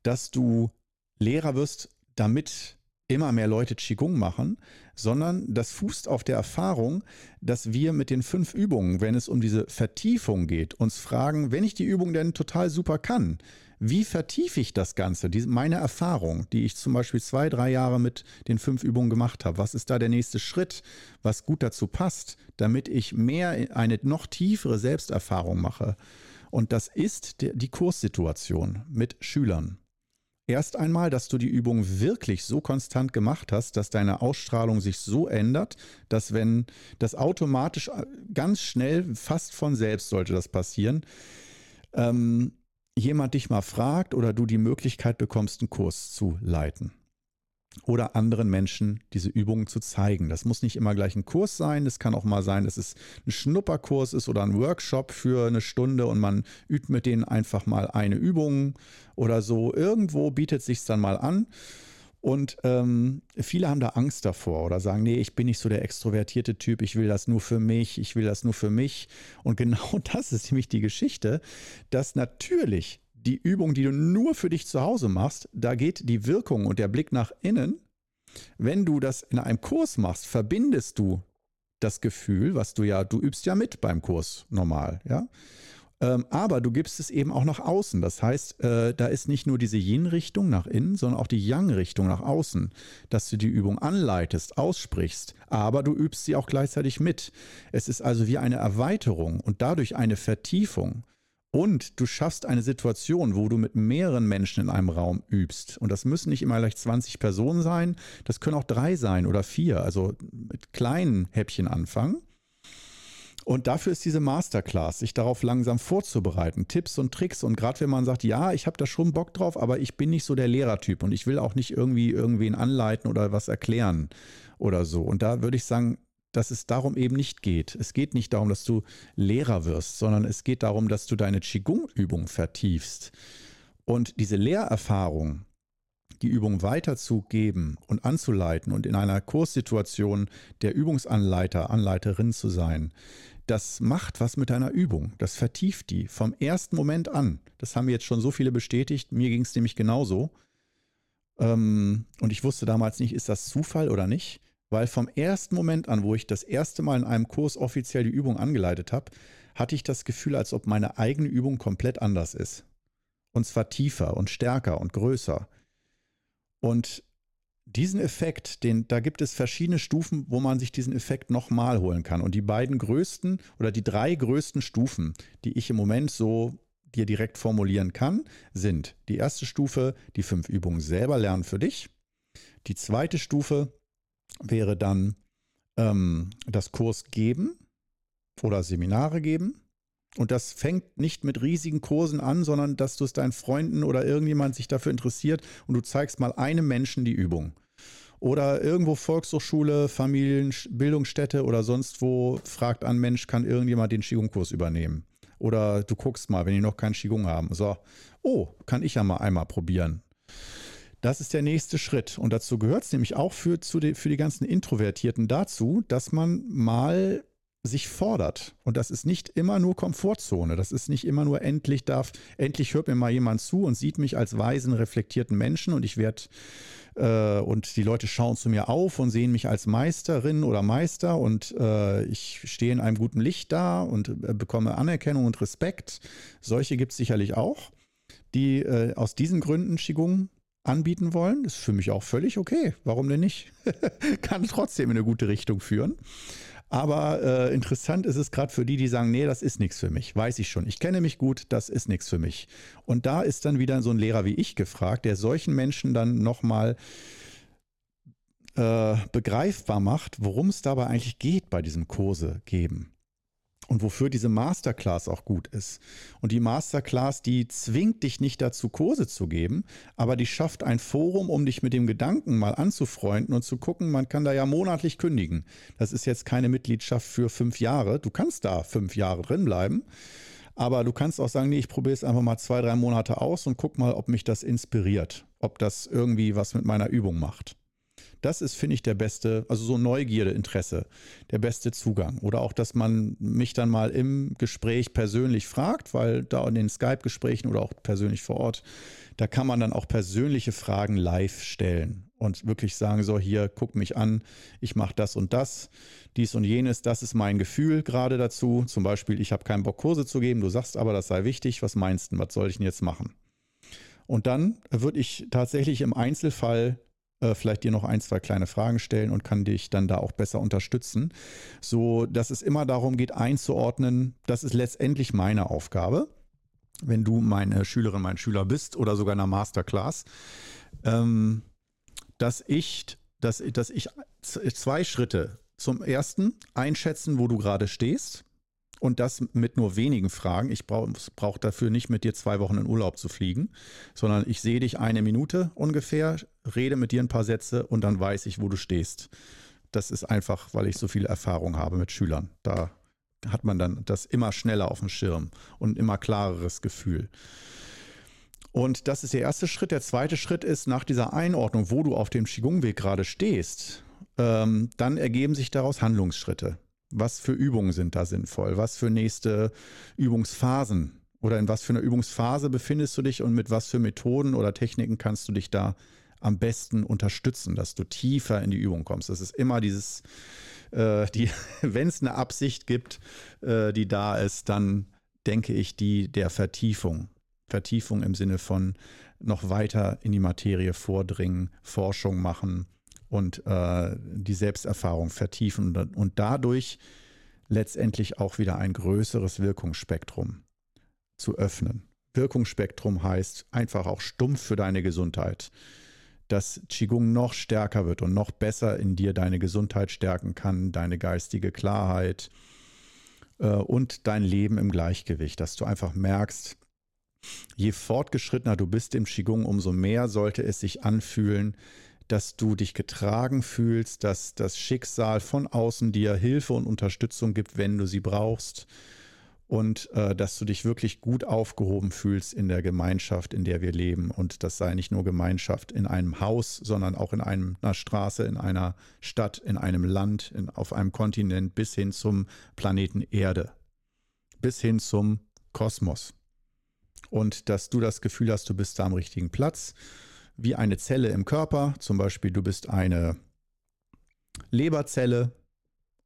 dass du Lehrer wirst, damit immer mehr Leute Qigong machen, sondern das fußt auf der Erfahrung, dass wir mit den fünf Übungen, wenn es um diese Vertiefung geht, uns fragen, wenn ich die Übung denn total super kann, wie vertiefe ich das Ganze? Die, meine Erfahrung, die ich zum Beispiel zwei, drei Jahre mit den fünf Übungen gemacht habe. Was ist da der nächste Schritt, was gut dazu passt, damit ich mehr eine noch tiefere Selbsterfahrung mache? Und das ist die Kurssituation mit Schülern. Erst einmal, dass du die Übung wirklich so konstant gemacht hast, dass deine Ausstrahlung sich so ändert, dass wenn das automatisch äh, ganz schnell, fast von selbst sollte das passieren, ähm, jemand dich mal fragt oder du die Möglichkeit bekommst, einen Kurs zu leiten oder anderen Menschen diese Übungen zu zeigen. Das muss nicht immer gleich ein Kurs sein. Es kann auch mal sein, dass es ein Schnupperkurs ist oder ein Workshop für eine Stunde und man übt mit denen einfach mal eine Übung oder so. Irgendwo bietet sich dann mal an. Und ähm, viele haben da Angst davor oder sagen, nee, ich bin nicht so der extrovertierte Typ, ich will das nur für mich, ich will das nur für mich. Und genau das ist nämlich die Geschichte, dass natürlich die Übung, die du nur für dich zu Hause machst, da geht die Wirkung und der Blick nach innen. Wenn du das in einem Kurs machst, verbindest du das Gefühl, was du ja, du übst ja mit beim Kurs normal, ja. Ähm, aber du gibst es eben auch nach außen. Das heißt, äh, da ist nicht nur diese Yin-Richtung nach innen, sondern auch die Yang-Richtung nach außen, dass du die Übung anleitest, aussprichst, aber du übst sie auch gleichzeitig mit. Es ist also wie eine Erweiterung und dadurch eine Vertiefung. Und du schaffst eine Situation, wo du mit mehreren Menschen in einem Raum übst. Und das müssen nicht immer gleich 20 Personen sein, das können auch drei sein oder vier. Also mit kleinen Häppchen anfangen. Und dafür ist diese Masterclass, sich darauf langsam vorzubereiten, Tipps und Tricks. Und gerade wenn man sagt, ja, ich habe da schon Bock drauf, aber ich bin nicht so der Lehrertyp und ich will auch nicht irgendwie irgendwen anleiten oder was erklären oder so. Und da würde ich sagen, dass es darum eben nicht geht. Es geht nicht darum, dass du Lehrer wirst, sondern es geht darum, dass du deine Qigong-Übung vertiefst. Und diese Lehrerfahrung, die Übung weiterzugeben und anzuleiten und in einer Kurssituation der Übungsanleiter, Anleiterin zu sein, das macht was mit deiner Übung. Das vertieft die vom ersten Moment an. Das haben jetzt schon so viele bestätigt. Mir ging es nämlich genauso. Ähm, und ich wusste damals nicht, ist das Zufall oder nicht weil vom ersten Moment an, wo ich das erste Mal in einem Kurs offiziell die Übung angeleitet habe, hatte ich das Gefühl, als ob meine eigene Übung komplett anders ist. Und zwar tiefer und stärker und größer. Und diesen Effekt, den, da gibt es verschiedene Stufen, wo man sich diesen Effekt nochmal holen kann. Und die beiden größten oder die drei größten Stufen, die ich im Moment so dir direkt formulieren kann, sind die erste Stufe, die fünf Übungen selber lernen für dich. Die zweite Stufe, wäre dann ähm, das Kurs geben oder Seminare geben. Und das fängt nicht mit riesigen Kursen an, sondern dass du es deinen Freunden oder irgendjemand sich dafür interessiert und du zeigst mal einem Menschen die Übung. Oder irgendwo Volkshochschule, Familien, Bildungsstätte oder sonst wo fragt ein Mensch, kann irgendjemand den Qigong-Kurs übernehmen? Oder du guckst mal, wenn die noch keinen Qigong haben. So, oh, kann ich ja mal einmal probieren. Das ist der nächste Schritt. Und dazu gehört es nämlich auch für, die, für die ganzen Introvertierten dazu, dass man mal sich fordert. Und das ist nicht immer nur Komfortzone. Das ist nicht immer nur endlich darf, endlich hört mir mal jemand zu und sieht mich als weisen, reflektierten Menschen und ich werde äh, und die Leute schauen zu mir auf und sehen mich als Meisterin oder Meister und äh, ich stehe in einem guten Licht da und äh, bekomme Anerkennung und Respekt. Solche gibt es sicherlich auch, die äh, aus diesen Gründen Qigong anbieten wollen. Ist für mich auch völlig okay. Warum denn nicht? Kann trotzdem in eine gute Richtung führen. Aber äh, interessant ist es gerade für die, die sagen, nee, das ist nichts für mich. Weiß ich schon. Ich kenne mich gut, das ist nichts für mich. Und da ist dann wieder so ein Lehrer wie ich gefragt, der solchen Menschen dann nochmal äh, begreifbar macht, worum es dabei eigentlich geht bei diesem Kurse geben und wofür diese Masterclass auch gut ist. Und die Masterclass, die zwingt dich nicht dazu, Kurse zu geben, aber die schafft ein Forum, um dich mit dem Gedanken mal anzufreunden und zu gucken, man kann da ja monatlich kündigen. Das ist jetzt keine Mitgliedschaft für fünf Jahre. Du kannst da fünf Jahre drin bleiben. Aber du kannst auch sagen, nee, ich probiere es einfach mal zwei, drei Monate aus und guck mal, ob mich das inspiriert, ob das irgendwie was mit meiner Übung macht. Das ist, finde ich, der beste, also so Neugierde, Interesse, der beste Zugang. Oder auch, dass man mich dann mal im Gespräch persönlich fragt, weil da in den Skype-Gesprächen oder auch persönlich vor Ort, da kann man dann auch persönliche Fragen live stellen und wirklich sagen, so hier, guck mich an, ich mache das und das, dies und jenes, das ist mein Gefühl gerade dazu. Zum Beispiel, ich habe keinen Bock, Kurse zu geben, du sagst aber, das sei wichtig, was meinst du, was soll ich denn jetzt machen? Und dann würde ich tatsächlich im Einzelfall äh, vielleicht dir noch ein, zwei kleine Fragen stellen und kann dich dann da auch besser unterstützen, so dass es immer darum geht, einzuordnen, das ist letztendlich meine Aufgabe, wenn du meine Schülerin, mein Schüler bist oder sogar in einer Masterclass. Ähm, dass ich, dass, dass ich zwei Schritte zum ersten einschätzen, wo du gerade stehst. Und das mit nur wenigen Fragen. Ich brauche brauch dafür nicht mit dir zwei Wochen in Urlaub zu fliegen, sondern ich sehe dich eine Minute ungefähr, rede mit dir ein paar Sätze und dann weiß ich, wo du stehst. Das ist einfach, weil ich so viel Erfahrung habe mit Schülern. Da hat man dann das immer schneller auf dem Schirm und ein immer klareres Gefühl. Und das ist der erste Schritt. Der zweite Schritt ist nach dieser Einordnung, wo du auf dem Qigong-Weg gerade stehst, ähm, dann ergeben sich daraus Handlungsschritte. Was für Übungen sind da sinnvoll? Was für nächste Übungsphasen? Oder in was für einer Übungsphase befindest du dich und mit was für Methoden oder Techniken kannst du dich da am besten unterstützen, dass du tiefer in die Übung kommst? Das ist immer dieses, äh, die, wenn es eine Absicht gibt, äh, die da ist, dann denke ich, die der Vertiefung. Vertiefung im Sinne von noch weiter in die Materie vordringen, Forschung machen und äh, die Selbsterfahrung vertiefen und, und dadurch letztendlich auch wieder ein größeres Wirkungsspektrum zu öffnen. Wirkungsspektrum heißt einfach auch stumpf für deine Gesundheit. Dass Qigong noch stärker wird und noch besser in dir deine Gesundheit stärken kann, deine geistige Klarheit äh, und dein Leben im Gleichgewicht. Dass du einfach merkst, Je fortgeschrittener du bist im Qigong, umso mehr sollte es sich anfühlen, dass du dich getragen fühlst, dass das Schicksal von außen dir Hilfe und Unterstützung gibt, wenn du sie brauchst. Und äh, dass du dich wirklich gut aufgehoben fühlst in der Gemeinschaft, in der wir leben. Und das sei nicht nur Gemeinschaft in einem Haus, sondern auch in einem, einer Straße, in einer Stadt, in einem Land, in, auf einem Kontinent bis hin zum Planeten Erde, bis hin zum Kosmos. Und dass du das Gefühl hast, du bist da am richtigen Platz, wie eine Zelle im Körper, zum Beispiel du bist eine Leberzelle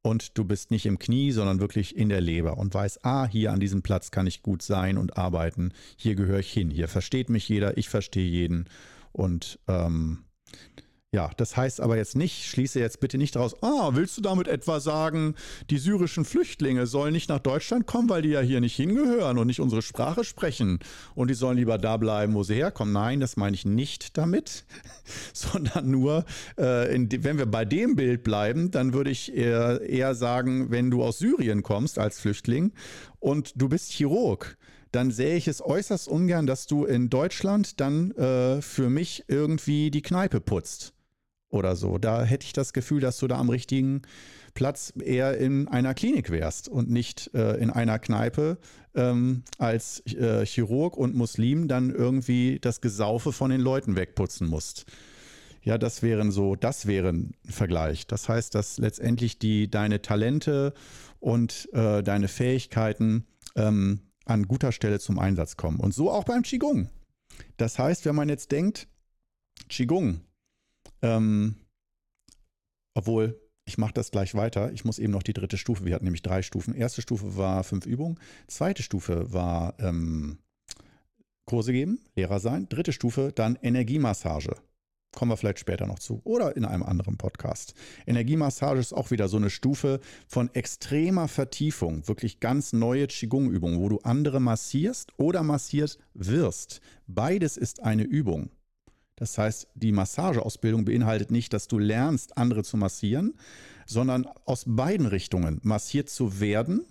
und du bist nicht im Knie, sondern wirklich in der Leber und weißt, ah, hier an diesem Platz kann ich gut sein und arbeiten, hier gehöre ich hin, hier versteht mich jeder, ich verstehe jeden. Und ähm, ja, das heißt aber jetzt nicht, schließe jetzt bitte nicht daraus, ah, willst du damit etwa sagen, die syrischen Flüchtlinge sollen nicht nach Deutschland kommen, weil die ja hier nicht hingehören und nicht unsere Sprache sprechen und die sollen lieber da bleiben, wo sie herkommen? Nein, das meine ich nicht damit, sondern nur, äh, in, wenn wir bei dem Bild bleiben, dann würde ich eher, eher sagen, wenn du aus Syrien kommst als Flüchtling und du bist Chirurg, dann sähe ich es äußerst ungern, dass du in Deutschland dann äh, für mich irgendwie die Kneipe putzt oder so. Da hätte ich das Gefühl, dass du da am richtigen Platz eher in einer Klinik wärst und nicht äh, in einer Kneipe ähm, als äh, Chirurg und Muslim dann irgendwie das Gesaufe von den Leuten wegputzen musst. Ja, das wären so, das wäre ein Vergleich. Das heißt, dass letztendlich die deine Talente und äh, deine Fähigkeiten ähm, an guter Stelle zum Einsatz kommen. Und so auch beim Qigong. Das heißt, wenn man jetzt denkt, Qigong, ähm, obwohl, ich mache das gleich weiter. Ich muss eben noch die dritte Stufe. Wir hatten nämlich drei Stufen. Erste Stufe war fünf Übungen. Zweite Stufe war ähm, Kurse geben, Lehrer sein. Dritte Stufe dann Energiemassage. Kommen wir vielleicht später noch zu oder in einem anderen Podcast. Energiemassage ist auch wieder so eine Stufe von extremer Vertiefung, wirklich ganz neue Qigong-Übungen, wo du andere massierst oder massiert wirst. Beides ist eine Übung. Das heißt, die Massageausbildung beinhaltet nicht, dass du lernst, andere zu massieren, sondern aus beiden Richtungen massiert zu werden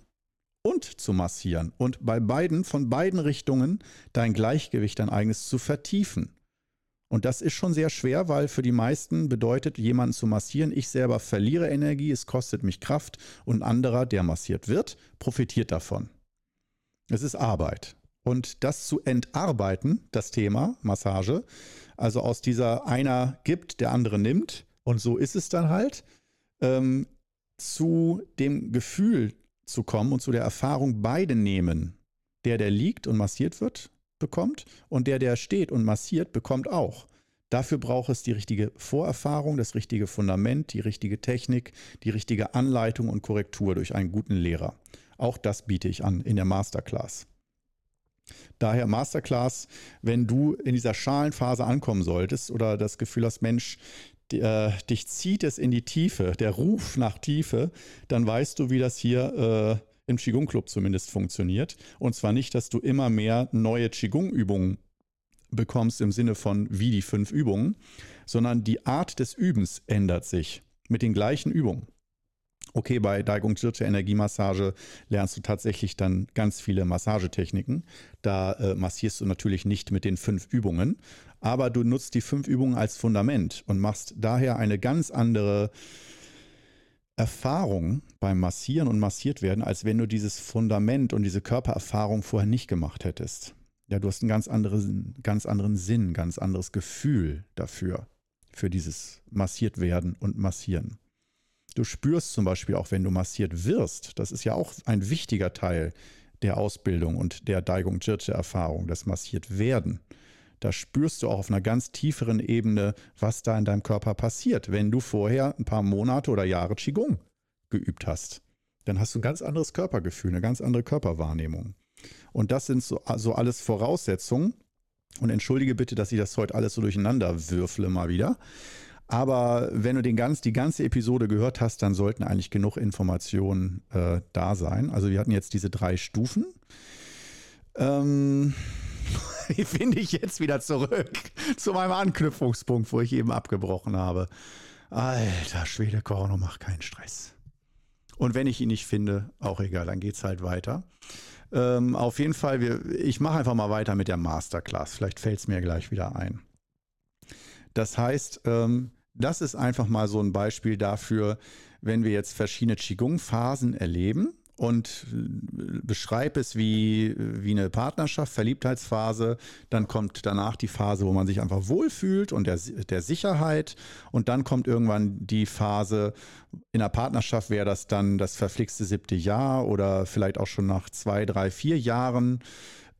und zu massieren und bei beiden, von beiden Richtungen dein Gleichgewicht, dein eigenes zu vertiefen. Und das ist schon sehr schwer, weil für die meisten bedeutet, jemanden zu massieren, ich selber verliere Energie, es kostet mich Kraft und ein anderer, der massiert wird, profitiert davon. Es ist Arbeit. Und das zu entarbeiten, das Thema Massage, also aus dieser einer gibt, der andere nimmt Und so ist es dann halt, ähm, zu dem Gefühl zu kommen und zu der Erfahrung beide nehmen. Der, der liegt und massiert wird, bekommt und der, der steht und massiert, bekommt auch. Dafür braucht es die richtige Vorerfahrung, das richtige Fundament, die richtige Technik, die richtige Anleitung und Korrektur durch einen guten Lehrer. Auch das biete ich an in der Masterclass. Daher Masterclass, wenn du in dieser Schalenphase ankommen solltest oder das Gefühl hast, Mensch, äh, dich zieht es in die Tiefe, der Ruf nach Tiefe, dann weißt du, wie das hier äh, im Qigong Club zumindest funktioniert. Und zwar nicht, dass du immer mehr neue Qigong-Übungen bekommst im Sinne von wie die fünf Übungen, sondern die Art des Übens ändert sich mit den gleichen Übungen. Okay, bei Daigung Jirche Energiemassage lernst du tatsächlich dann ganz viele Massagetechniken. Da äh, massierst du natürlich nicht mit den fünf Übungen, aber du nutzt die fünf Übungen als Fundament und machst daher eine ganz andere Erfahrung beim Massieren und massiert werden, als wenn du dieses Fundament und diese Körpererfahrung vorher nicht gemacht hättest. Ja, du hast einen ganz anderen, ganz anderen Sinn, ganz anderes Gefühl dafür, für dieses massiert werden und massieren. Du spürst zum Beispiel auch, wenn du massiert wirst, das ist ja auch ein wichtiger Teil der Ausbildung und der Daigung Jirche Erfahrung, das massiert werden. Da spürst du auch auf einer ganz tieferen Ebene, was da in deinem Körper passiert, wenn du vorher ein paar Monate oder Jahre Qigong geübt hast. Dann hast du ein ganz anderes Körpergefühl, eine ganz andere Körperwahrnehmung. Und das sind so also alles Voraussetzungen. Und entschuldige bitte, dass ich das heute alles so durcheinander würfle mal wieder. Aber wenn du den ganz, die ganze Episode gehört hast, dann sollten eigentlich genug Informationen äh, da sein. Also wir hatten jetzt diese drei Stufen. Ähm, wie finde ich jetzt wieder zurück zu meinem Anknüpfungspunkt, wo ich eben abgebrochen habe? Alter Schwede, Korno, mach keinen Stress. Und wenn ich ihn nicht finde, auch egal, dann geht es halt weiter. Ähm, auf jeden Fall, wir, ich mache einfach mal weiter mit der Masterclass. Vielleicht fällt es mir gleich wieder ein. Das heißt, ähm, das ist einfach mal so ein Beispiel dafür, wenn wir jetzt verschiedene Qigong-Phasen erleben und äh, beschreibe es wie, wie eine Partnerschaft, Verliebtheitsphase. Dann kommt danach die Phase, wo man sich einfach wohlfühlt und der, der Sicherheit. Und dann kommt irgendwann die Phase, in der Partnerschaft wäre das dann das verflixte siebte Jahr oder vielleicht auch schon nach zwei, drei, vier Jahren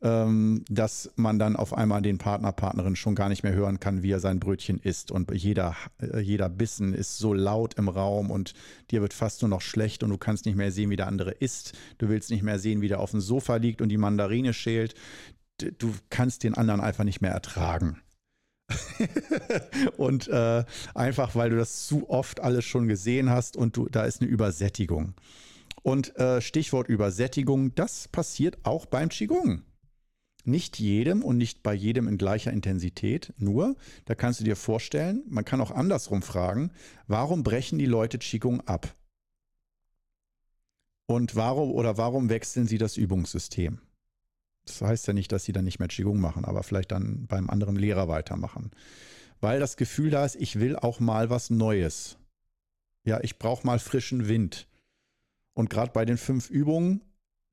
ähm, dass man dann auf einmal den Partner, Partnerin schon gar nicht mehr hören kann, wie er sein Brötchen isst. Und jeder, äh, jeder Bissen ist so laut im Raum und dir wird fast nur noch schlecht und du kannst nicht mehr sehen, wie der andere isst. Du willst nicht mehr sehen, wie der auf dem Sofa liegt und die Mandarine schält. Du kannst den anderen einfach nicht mehr ertragen. und äh, einfach, weil du das zu oft alles schon gesehen hast und du, da ist eine Übersättigung. Und äh, Stichwort Übersättigung, das passiert auch beim Qigong. Nicht jedem und nicht bei jedem in gleicher Intensität. Nur, da kannst du dir vorstellen, man kann auch andersrum fragen, warum brechen die Leute Qigong ab? Und warum oder warum wechseln sie das Übungssystem? Das heißt ja nicht, dass sie dann nicht mehr Qigong machen, aber vielleicht dann beim anderen Lehrer weitermachen. Weil das Gefühl da ist, ich will auch mal was Neues. Ja, ich brauche mal frischen Wind. Und gerade bei den fünf Übungen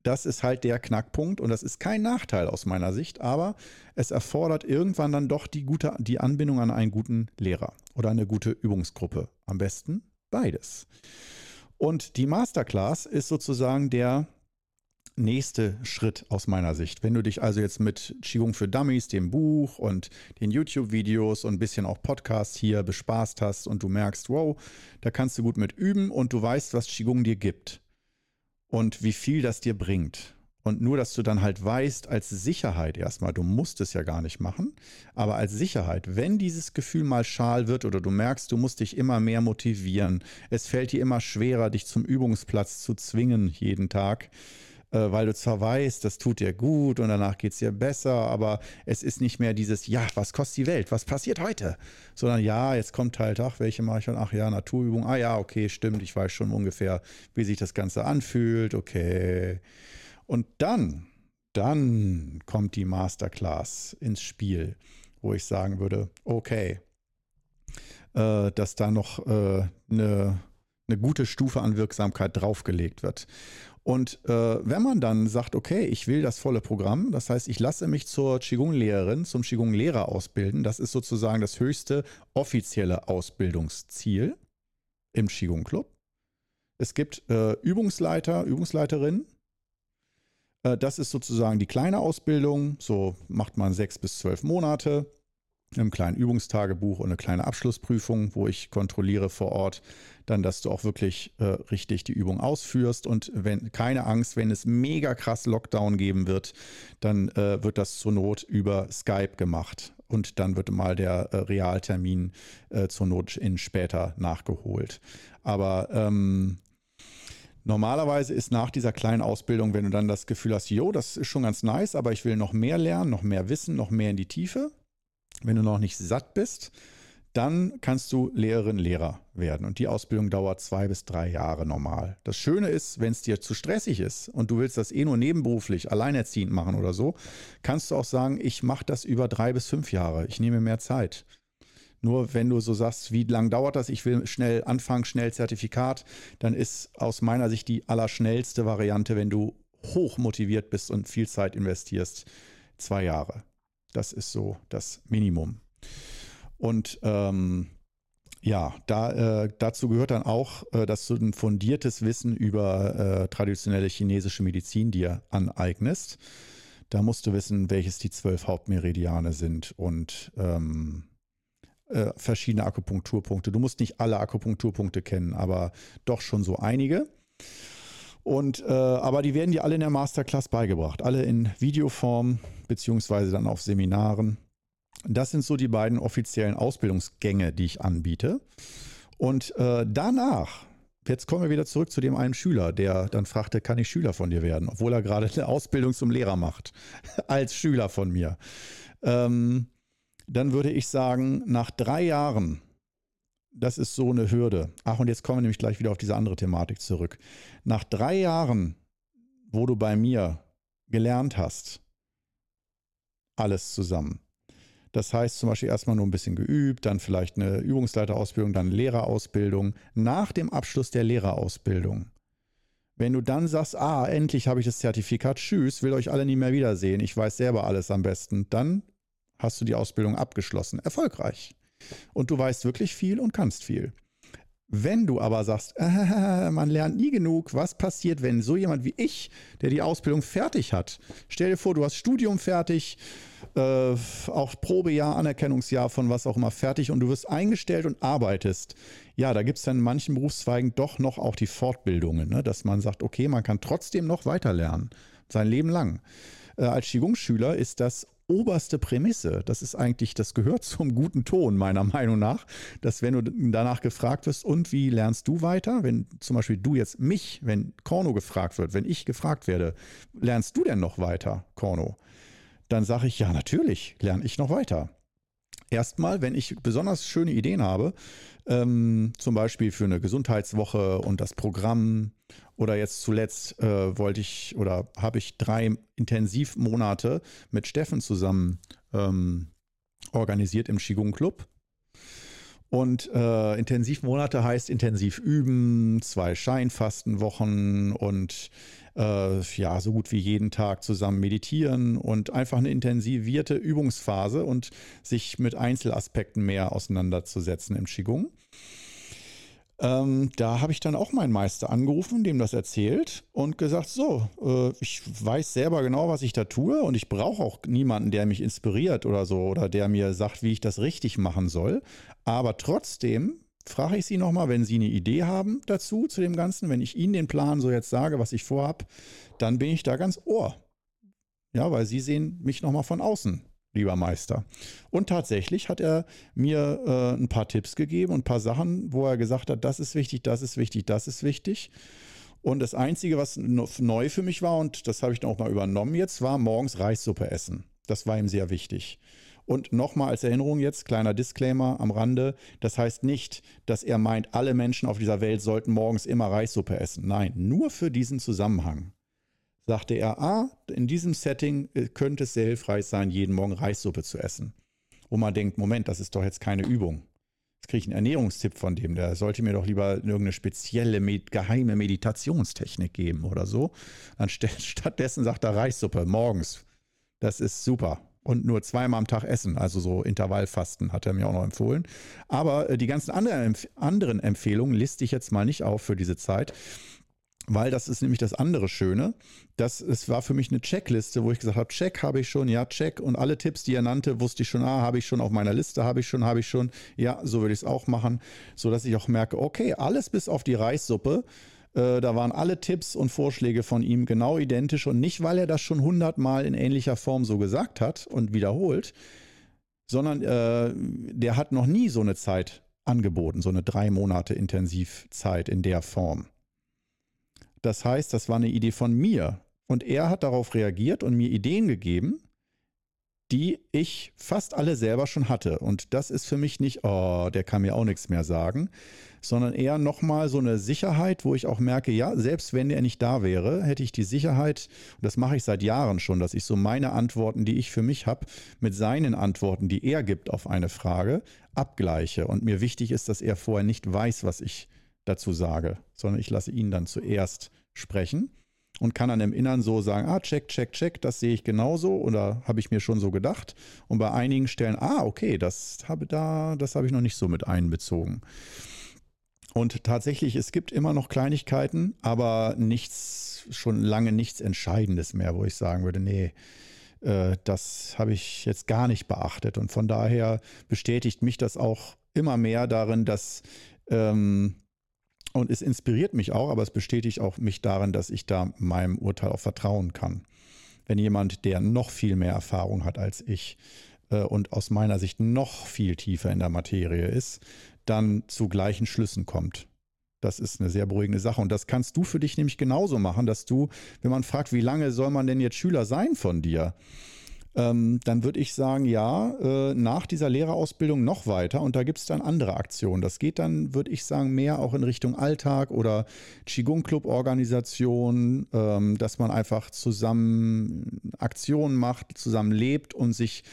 das ist halt der Knackpunkt und das ist kein Nachteil aus meiner Sicht, aber es erfordert irgendwann dann doch die gute die Anbindung an einen guten Lehrer oder eine gute Übungsgruppe. Am besten beides. Und die Masterclass ist sozusagen der nächste Schritt aus meiner Sicht. Wenn du dich also jetzt mit Qigong für Dummies, dem Buch und den YouTube-Videos und ein bisschen auch Podcasts hier bespaßt hast und du merkst, wow, da kannst du gut mit üben und du weißt, was Qigong dir gibt und wie viel das dir bringt. Und nur, dass du dann halt weißt, als Sicherheit erstmal, du musst es ja gar nicht machen, aber als Sicherheit, wenn dieses Gefühl mal schal wird oder du merkst, du musst dich immer mehr motivieren, es fällt dir immer schwerer, dich zum Übungsplatz zu zwingen jeden Tag, äh, weil du zwar weißt, das tut dir gut und danach geht es dir besser, aber es ist nicht mehr dieses, ja, was kostet die Welt, was passiert heute, sondern ja, jetzt kommt halt, ach, welche mache ich dann, ach ja, Naturübung, ah ja, okay, stimmt, ich weiß schon ungefähr, wie sich das Ganze anfühlt, okay. Und dann, dann kommt die Masterclass ins Spiel, wo ich sagen würde, okay, äh, dass da noch äh, eine, eine gute Stufe an Wirksamkeit draufgelegt wird. Und äh, wenn man dann sagt, okay, ich will das volle Programm, das heißt, ich lasse mich zur Qigong-Lehrerin, zum Qigong-Lehrer ausbilden, das ist sozusagen das höchste offizielle Ausbildungsziel im Qigong-Club. Es gibt äh, Übungsleiter, Übungsleiterinnen. Äh, das ist sozusagen die kleine Ausbildung. So macht man sechs bis zwölf Monate einem kleinen Übungstagebuch und eine kleine Abschlussprüfung, wo ich kontrolliere vor Ort dann, dass du auch wirklich äh, richtig die Übung ausführst. Und wenn keine Angst, wenn es mega krass Lockdown geben wird, dann äh, wird das zur Not über Skype gemacht. Und dann wird mal der äh, Realtermin äh, zur Not in später nachgeholt. Aber ähm, Normalerweise ist nach dieser kleinen Ausbildung, wenn du dann das Gefühl hast, jo, das ist schon ganz nice, aber ich will noch mehr lernen, noch mehr wissen, noch mehr in die Tiefe, wenn du noch nicht satt bist, dann kannst du Lehrerin, Lehrer werden. Und die Ausbildung dauert zwei bis drei Jahre normal. Das Schöne ist, wenn es dir zu stressig ist und du willst das eh nur nebenberuflich, alleinerziehend machen oder so, kannst du auch sagen, ich mache das über drei bis fünf Jahre. Ich nehme mehr Zeit. Nur wenn du so sagst, wie lange dauert das, ich will schnell anfangen, schnell Zertifikat, dann ist aus meiner Sicht die allerschnellste Variante, wenn du hoch motiviert bist und viel Zeit investierst, zwei Jahre. Das ist so das Minimum. Und ähm, ja, da, äh, dazu gehört dann auch, äh, dass du ein fundiertes Wissen über äh, traditionelle chinesische Medizin dir aneignest. Da musst du wissen, welches die zwölf Hauptmeridiane sind und ähm, äh, verschiedene Akupunkturpunkte. Du musst nicht alle Akupunkturpunkte kennen, aber doch schon so einige. Und, äh, aber die werden dir alle in der Masterclass beigebracht, alle in Videoform, beziehungsweise dann auf Seminaren. Das sind so die beiden offiziellen Ausbildungsgänge, die ich anbiete. Und äh, danach, jetzt kommen wir wieder zurück zu dem einen Schüler, der dann fragte, kann ich Schüler von dir werden, obwohl er gerade eine Ausbildung zum Lehrer macht, als Schüler von mir. Ähm, dann würde ich sagen, nach drei Jahren das ist so eine Hürde. Ach, und jetzt kommen wir nämlich gleich wieder auf diese andere Thematik zurück. Nach drei Jahren, wo du bei mir gelernt hast, alles zusammen. Das heißt zum Beispiel erstmal nur ein bisschen geübt, dann vielleicht eine Übungsleiterausbildung, dann Lehrerausbildung. Nach dem Abschluss der Lehrerausbildung, wenn du dann sagst, ah, endlich habe ich das Zertifikat, tschüss, will euch alle nie mehr wiedersehen, ich weiß selber alles am besten, dann hast du die Ausbildung abgeschlossen. Erfolgreich und du weißt wirklich viel und kannst viel. Wenn du aber sagst, äh, man lernt nie genug, was passiert, wenn so jemand wie ich, der die Ausbildung fertig hat, stell dir vor, du hast Studium fertig, äh, auch Probejahr, Anerkennungsjahr von was auch immer fertig und du wirst eingestellt und arbeitest. Ja, da gibt es dann in manchen Berufszweigen doch noch auch die Fortbildungen, ne? dass man sagt, okay, man kann trotzdem noch weiter lernen, sein Leben lang. Äh, als Qigong-Schüler ist das oberste Prämisse. Das ist eigentlich, das gehört zum guten Ton, meiner Meinung nach, dass wenn du danach gefragt wirst, und wie lernst du weiter? Wenn zum Beispiel du jetzt mich, wenn Korno gefragt wird, wenn ich gefragt werde, lernst du denn noch weiter, Korno? Dann sage ich, ja, natürlich lerne ich noch weiter. Erstmal, wenn ich besonders schöne Ideen habe, ähm, zum Beispiel für eine Gesundheitswoche und das Programm oder jetzt zuletzt äh, wollte ich oder habe ich drei Intensivmonate mit Steffen zusammen ähm, organisiert im Qigong Club. Und äh, Intensivmonate heißt intensiv üben, zwei Scheinfastenwochen und äh, ja, so gut wie jeden Tag zusammen meditieren und einfach eine intensivierte Übungsphase und sich mit Einzelaspekten mehr auseinanderzusetzen im Qigong. Ähm, da habe ich dann auch meinen Meister angerufen, dem das erzählt und gesagt, so, äh, ich weiß selber genau, was ich da tue und ich brauche auch niemanden, der mich inspiriert oder so oder der mir sagt, wie ich das richtig machen soll. Aber trotzdem frage ich Sie nochmal, wenn Sie eine Idee haben dazu, zu dem Ganzen, wenn ich Ihnen den Plan so jetzt sage, was ich vorhabe, dann bin ich da ganz ohr. Ja, weil Sie sehen mich nochmal von außen lieber Meister. Und tatsächlich hat er mir äh, ein paar Tipps gegeben und ein paar Sachen, wo er gesagt hat, das ist wichtig, das ist wichtig, das ist wichtig. Und das Einzige, was neu für mich war, und das habe ich dann auch mal übernommen jetzt, war morgens Reissuppe essen. Das war ihm sehr wichtig. Und nochmal als Erinnerung jetzt, kleiner Disclaimer am Rande, das heißt nicht, dass er meint, alle Menschen auf dieser Welt sollten morgens immer Reissuppe essen. Nein, nur für diesen Zusammenhang sagte er, ah, in diesem Setting äh, könnte es sehr hilfreich sein, jeden Morgen Reissuppe zu essen. Wo man denkt, Moment, das ist doch jetzt keine Übung. Jetzt kriege ich einen Ernährungstipp von dem. Der sollte mir doch lieber irgendeine spezielle, geheime Meditationstechnik geben oder so. Stattdessen sagt er Reissuppe morgens. Das ist super und nur zweimal am Tag essen, also so Intervallfasten hat er mir auch noch empfohlen. Aber äh, die ganzen anderen, anderen Empfehlungen liste ich jetzt mal nicht auf für diese Zeit, weil das ist nämlich das andere Schöne. Das es war für mich eine Checkliste, wo ich gesagt habe, Check habe ich schon, ja, Check. Und alle Tipps, die er nannte, wusste ich schon, ah, habe ich schon auf meiner Liste, habe ich schon, habe ich schon. Ja, so würde ich es auch machen, sodass ich auch merke, okay, alles bis auf die Reissuppe äh, da waren alle Tipps und Vorschläge von ihm genau identisch und nicht, weil er das schon hundertmal in ähnlicher Form so gesagt hat und wiederholt, sondern äh, der hat noch nie so eine Zeit angeboten, so eine drei Monate Intensivzeit in der Form. Das heißt, das war eine Idee von mir und er hat darauf reagiert und mir Ideen gegeben, die ich fast alle selber schon hatte. Und das ist für mich nicht, oh, der kann mir auch nichts mehr sagen, sondern eher nochmal so eine Sicherheit, wo ich auch merke, ja, selbst wenn er nicht da wäre, hätte ich die Sicherheit, und das mache ich seit Jahren schon, dass ich so meine Antworten, die ich für mich habe, mit seinen Antworten, die er gibt auf eine Frage, abgleiche. Und mir wichtig ist, dass er vorher nicht weiß, was ich dazu sage, sondern ich lasse ihn dann zuerst sprechen und kann dann im Innern so sagen, ah, check, check, check, das sehe ich genauso oder habe ich mir schon so gedacht. Und bei einigen Stellen, ah, okay, das habe da, das habe ich noch nicht so mit einbezogen. Und tatsächlich, es gibt immer noch Kleinigkeiten, aber nichts, schon lange nichts Entscheidendes mehr, wo ich sagen würde, nee, äh, das habe ich jetzt gar nicht beachtet. Und von daher bestätigt mich das auch immer mehr darin, dass ähm, und es inspiriert mich auch, aber es bestätigt auch mich darin, dass ich da meinem Urteil auch vertrauen kann. Wenn jemand, der noch viel mehr Erfahrung hat als ich äh, und aus meiner Sicht noch viel tiefer in der Materie ist, dann zu gleichen Schlüssen kommt. Das ist eine sehr beruhigende Sache. Und das kannst du für dich nämlich genauso machen, dass du, wenn man fragt, wie lange soll man denn jetzt Schüler sein von dir, ähm, dann würde ich sagen, ja, äh, nach dieser Lehrerausbildung noch weiter und da gibt es dann andere Aktionen. Das geht dann, würde ich sagen, mehr auch in Richtung Alltag oder Qigong-Club-Organisation, ähm, dass man einfach zusammen Aktionen macht, zusammen lebt und sich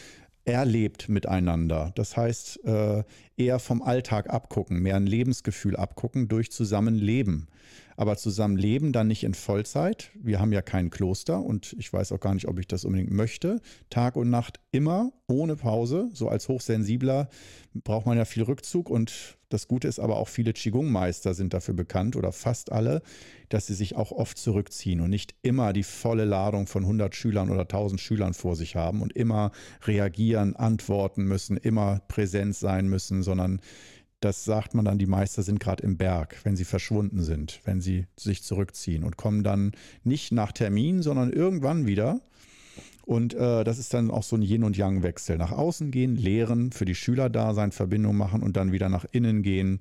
erlebt miteinander. Das heißt, äh, eher vom Alltag abgucken, mehr ein Lebensgefühl abgucken durch Zusammenleben aber zusammen leben dann nicht in Vollzeit. Wir haben ja kein Kloster und ich weiß auch gar nicht, ob ich das unbedingt möchte. Tag und Nacht immer ohne Pause. So als Hochsensibler braucht man ja viel Rückzug und das Gute ist aber auch, viele Qigong-Meister sind dafür bekannt oder fast alle, dass sie sich auch oft zurückziehen und nicht immer die volle Ladung von 100 Schülern oder 1000 Schülern vor sich haben und immer reagieren, antworten müssen, immer präsent sein müssen, sondern das sagt man dann, die Meister sind gerade im Berg, wenn sie verschwunden sind, wenn sie sich zurückziehen und kommen dann nicht nach Termin, sondern irgendwann wieder. Und äh, das ist dann auch so ein Yin- und Yang-Wechsel. Nach außen gehen, lehren, für die Schüler da sein, Verbindung machen und dann wieder nach innen gehen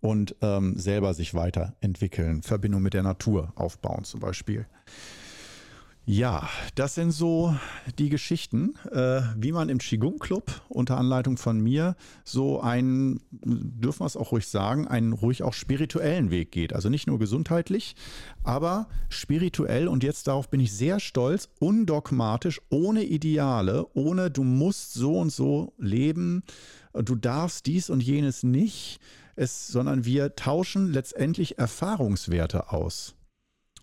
und ähm, selber sich weiterentwickeln, Verbindung mit der Natur aufbauen zum Beispiel. Ja, das sind so die Geschichten, äh, wie man im Qigong Club unter Anleitung von mir so einen, dürfen wir es auch ruhig sagen, einen ruhig auch spirituellen Weg geht. Also nicht nur gesundheitlich, aber spirituell und jetzt darauf bin ich sehr stolz, undogmatisch, ohne Ideale, ohne du musst so und so leben, du darfst dies und jenes nicht, es, sondern wir tauschen letztendlich Erfahrungswerte aus.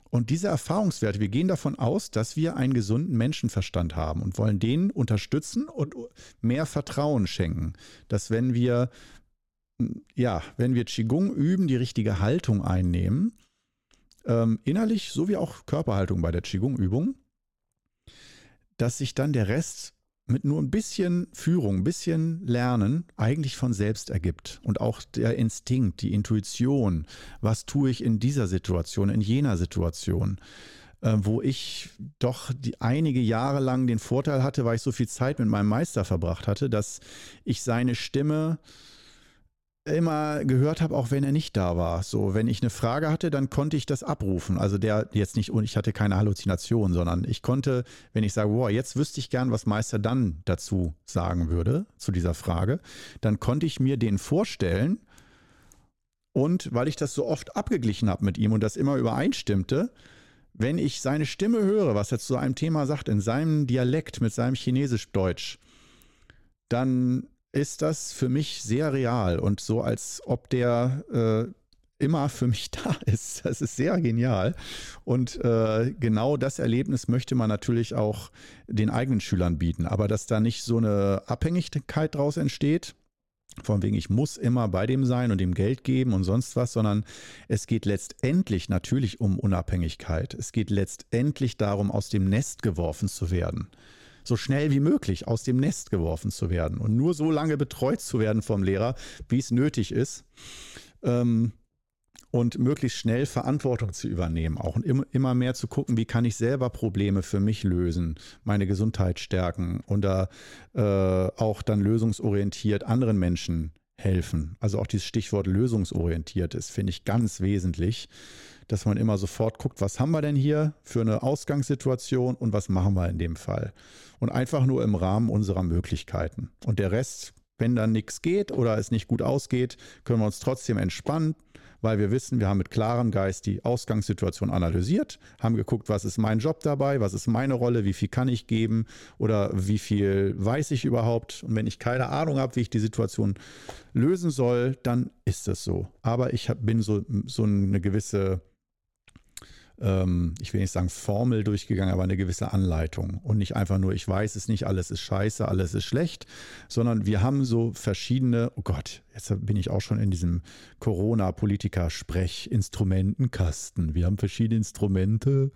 Und diese Erfahrungswerte, wir gehen davon aus, dass wir einen gesunden Menschenverstand haben und wollen den unterstützen und mehr Vertrauen schenken. Dass wenn wir, ja, wenn wir Qigong üben, die richtige Haltung einnehmen, ähm, innerlich sowie auch Körperhaltung bei der Qigong-Übung, dass sich dann der Rest mit nur ein bisschen Führung, ein bisschen Lernen eigentlich von selbst ergibt. Und auch der Instinkt, die Intuition, was tue ich in dieser Situation, in jener Situation, äh, wo ich doch die einige Jahre lang den Vorteil hatte, weil ich so viel Zeit mit meinem Meister verbracht hatte, dass ich seine Stimme immer gehört habe, auch wenn er nicht da war. So, wenn ich eine Frage hatte, dann konnte ich das abrufen. Also der jetzt nicht, und ich hatte keine Halluzination, sondern ich konnte, wenn ich sage, wow, jetzt wüsste ich gern, was Meister dann dazu sagen würde, zu dieser Frage, dann konnte ich mir den vorstellen. Und weil ich das so oft abgeglichen habe mit ihm und das immer übereinstimmte, wenn ich seine Stimme höre, was er zu einem Thema sagt, in seinem Dialekt, mit seinem Chinesisch-Deutsch, dann ist das für mich sehr real und so, als ob der äh, immer für mich da ist. Das ist sehr genial. Und äh, genau das Erlebnis möchte man natürlich auch den eigenen Schülern bieten. Aber dass da nicht so eine Abhängigkeit draus entsteht, von wegen, ich muss immer bei dem sein und ihm Geld geben und sonst was, sondern es geht letztendlich natürlich um Unabhängigkeit. Es geht letztendlich darum, aus dem Nest geworfen zu werden. So schnell wie möglich aus dem Nest geworfen zu werden und nur so lange betreut zu werden vom Lehrer, wie es nötig ist. Ähm, und möglichst schnell Verantwortung zu übernehmen, auch immer mehr zu gucken, wie kann ich selber Probleme für mich lösen, meine Gesundheit stärken und da äh, auch dann lösungsorientiert anderen Menschen helfen. Also auch dieses Stichwort lösungsorientiert ist, finde ich ganz wesentlich, dass man immer sofort guckt, was haben wir denn hier für eine Ausgangssituation und was machen wir in dem Fall. Und einfach nur im Rahmen unserer Möglichkeiten. Und der Rest, wenn dann nichts geht oder es nicht gut ausgeht, können wir uns trotzdem entspannen, weil wir wissen, wir haben mit klarem Geist die Ausgangssituation analysiert, haben geguckt, was ist mein Job dabei, was ist meine Rolle, wie viel kann ich geben oder wie viel weiß ich überhaupt. Und wenn ich keine Ahnung habe, wie ich die Situation lösen soll, dann ist das so. Aber ich bin so, so eine gewisse ähm, ich will nicht sagen Formel durchgegangen, aber eine gewisse Anleitung. Und nicht einfach nur, ich weiß es nicht, alles ist scheiße, alles ist schlecht, sondern wir haben so verschiedene, oh Gott, jetzt bin ich auch schon in diesem Corona-Politiker-Sprech-Instrumentenkasten. Wir haben verschiedene Instrumente.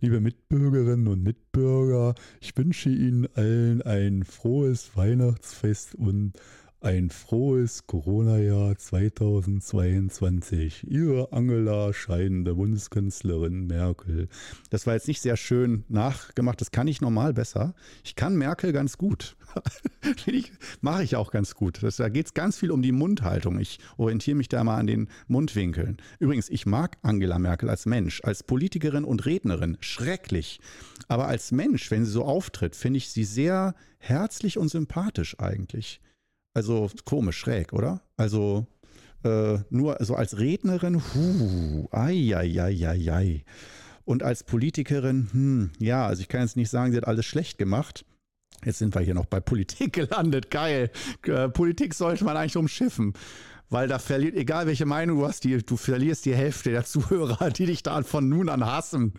Liebe Mitbürgerinnen und Mitbürger, ich wünsche Ihnen allen ein frohes Weihnachtsfest und ein frohes Corona-Jahr 2022. Ihre Angela scheidende Bundeskanzlerin Merkel. Das war jetzt nicht sehr schön nachgemacht. Das kann ich normal besser. Ich kann Merkel ganz gut. Mache ich auch ganz gut. Das, da geht es ganz viel um die Mundhaltung. Ich orientiere mich da mal an den Mundwinkeln. Übrigens, ich mag Angela Merkel als Mensch, als Politikerin und Rednerin. Schrecklich. Aber als Mensch, wenn sie so auftritt, finde ich sie sehr herzlich und sympathisch eigentlich. Also komisch, schräg, oder? Also äh, nur so als Rednerin, huh, ai, ai, ai, ai, ai. Und als Politikerin, hm, ja, also ich kann jetzt nicht sagen, sie hat alles schlecht gemacht. Jetzt sind wir hier noch bei Politik gelandet. Geil. Äh, Politik sollte man eigentlich umschiffen weil da verliert, egal welche Meinung du hast, die, du verlierst die Hälfte der Zuhörer, die dich da von nun an hassen.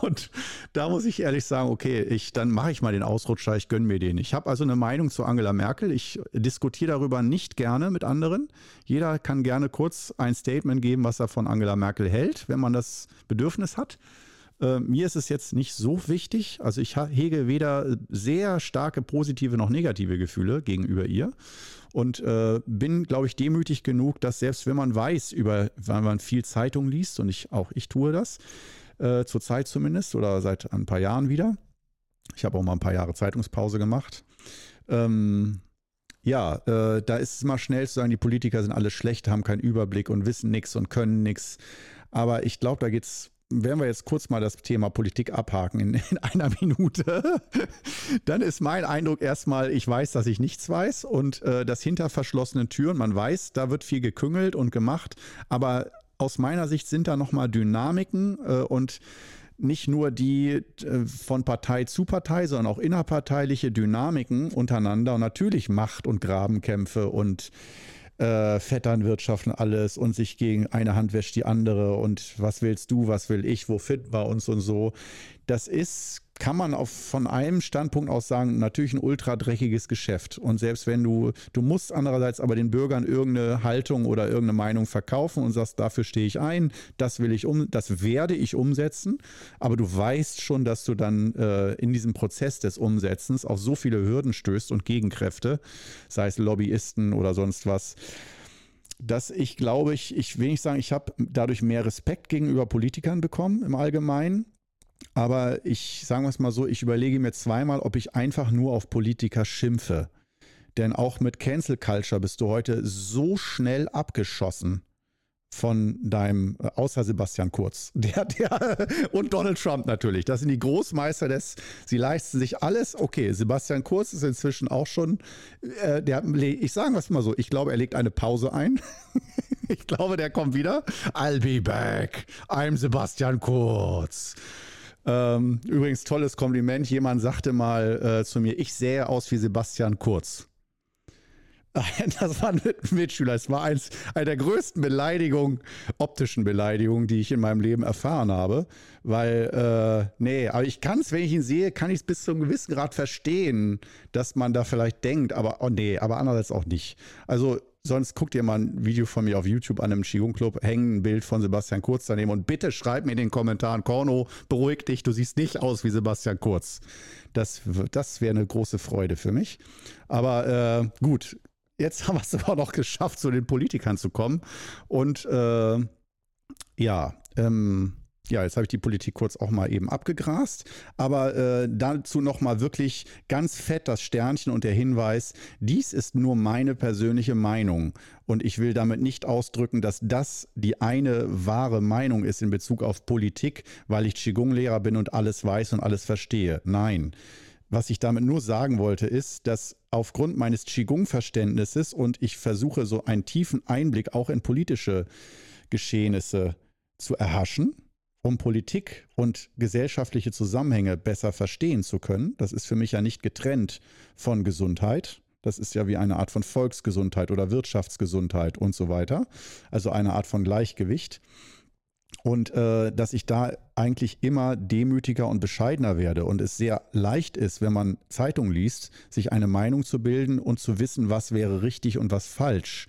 Und da muss ich ehrlich sagen, okay, ich, dann mache ich mal den Ausrutscher, ich gönne mir den. Ich habe also eine Meinung zu Angela Merkel. Ich diskutiere darüber nicht gerne mit anderen. Jeder kann gerne kurz ein Statement geben, was er von Angela Merkel hält, wenn man das Bedürfnis hat. Äh, mir ist es jetzt nicht so wichtig. Also ich hege weder sehr starke positive noch negative Gefühle gegenüber ihr und äh, bin, glaube ich, demütig genug, dass selbst wenn man weiß, über, wenn man viel Zeitung liest, und ich auch ich tue das, äh, zur Zeit zumindest oder seit ein paar Jahren wieder. Ich habe auch mal ein paar Jahre Zeitungspause gemacht. Ähm, ja, äh, da ist es mal schnell zu sagen, die Politiker sind alle schlecht, haben keinen Überblick und wissen nichts und können nichts. Aber ich glaube, da geht es werden wir jetzt kurz mal das Thema Politik abhaken in, in, einer Minute, dann ist mein Eindruck erstmal, ich weiß, dass ich nichts weiß und äh, das hinter verschlossenen Türen, man weiß, da wird viel geküngelt und gemacht, aber aus meiner Sicht sind da nochmal Dynamiken äh, und nicht nur die äh, von Partei zu Partei, sondern auch innerparteiliche Dynamiken untereinander. Und natürlich Macht und Grabenkämpfe und äh, Vetternwirtschaft alles und sich gegen eine Hand wäscht die andere und was willst du, was will ich, wo fit war uns und so. Das ist kann man auf, von einem Standpunkt aus sagen, natürlich ein ultra dreckiges Geschäft. Und selbst wenn du, du musst andererseits aber den Bürgern irgendeine Haltung oder irgendeine Meinung verkaufen und sagst, dafür stehe ich ein, das will ich um, das werde ich umsetzen. Aber du weißt schon, dass du dann äh, in diesem Prozess des Umsetzens auf so viele Hürden stößt und Gegenkräfte, sei es Lobbyisten oder sonst was dass ich glaube, ich, ich will nicht sagen, ich habe dadurch mehr Respekt gegenüber Politikern bekommen im Allgemeinen, aber ich sage es mal so, ich überlege mir zweimal, ob ich einfach nur auf Politiker schimpfe. Denn auch mit Cancel Culture bist du heute so schnell abgeschossen von deinem, äh, außer Sebastian Kurz, der, der und Donald Trump natürlich. Das sind die Großmeister des, sie leisten sich alles. Okay, Sebastian Kurz ist inzwischen auch schon, äh, der, ich sage es mal so, ich glaube, er legt eine Pause ein. ich glaube, der kommt wieder. I'll be back. I'm Sebastian Kurz. Ähm, übrigens, tolles Kompliment. Jemand sagte mal äh, zu mir, ich sähe aus wie Sebastian Kurz. Das war ein Mitschüler. Es war eins, eine der größten Beleidigungen, optischen Beleidigungen, die ich in meinem Leben erfahren habe. Weil, äh, nee, aber ich kann es, wenn ich ihn sehe, kann ich es bis zu einem gewissen Grad verstehen, dass man da vielleicht denkt, aber oh nee, aber andererseits auch nicht. Also Sonst guckt ihr mal ein Video von mir auf YouTube an einem Qigong Club, hängen ein Bild von Sebastian Kurz daneben und bitte schreib mir in den Kommentaren, Korno, beruhig dich, du siehst nicht aus wie Sebastian Kurz. Das, das wäre eine große Freude für mich. Aber äh, gut, jetzt haben wir es aber noch geschafft, zu den Politikern zu kommen. Und äh, ja, ähm, ja, jetzt habe ich die Politik kurz auch mal eben abgegrast, aber äh, dazu nochmal wirklich ganz fett das Sternchen und der Hinweis, dies ist nur meine persönliche Meinung und ich will damit nicht ausdrücken, dass das die eine wahre Meinung ist in Bezug auf Politik, weil ich Qigong-Lehrer bin und alles weiß und alles verstehe. Nein. Was ich damit nur sagen wollte, ist, dass aufgrund meines Qigong-Verständnisses und ich versuche so einen tiefen Einblick auch in politische Geschehnisse zu erhaschen, um Politik und gesellschaftliche Zusammenhänge besser verstehen zu können. Das ist für mich ja nicht getrennt von Gesundheit. Das ist ja wie eine Art von Volksgesundheit oder Wirtschaftsgesundheit und so weiter. Also eine Art von Gleichgewicht. Und äh, dass ich da eigentlich immer demütiger und bescheidener werde und es sehr leicht ist, wenn man Zeitung liest, sich eine Meinung zu bilden und zu wissen, was wäre richtig und was falsch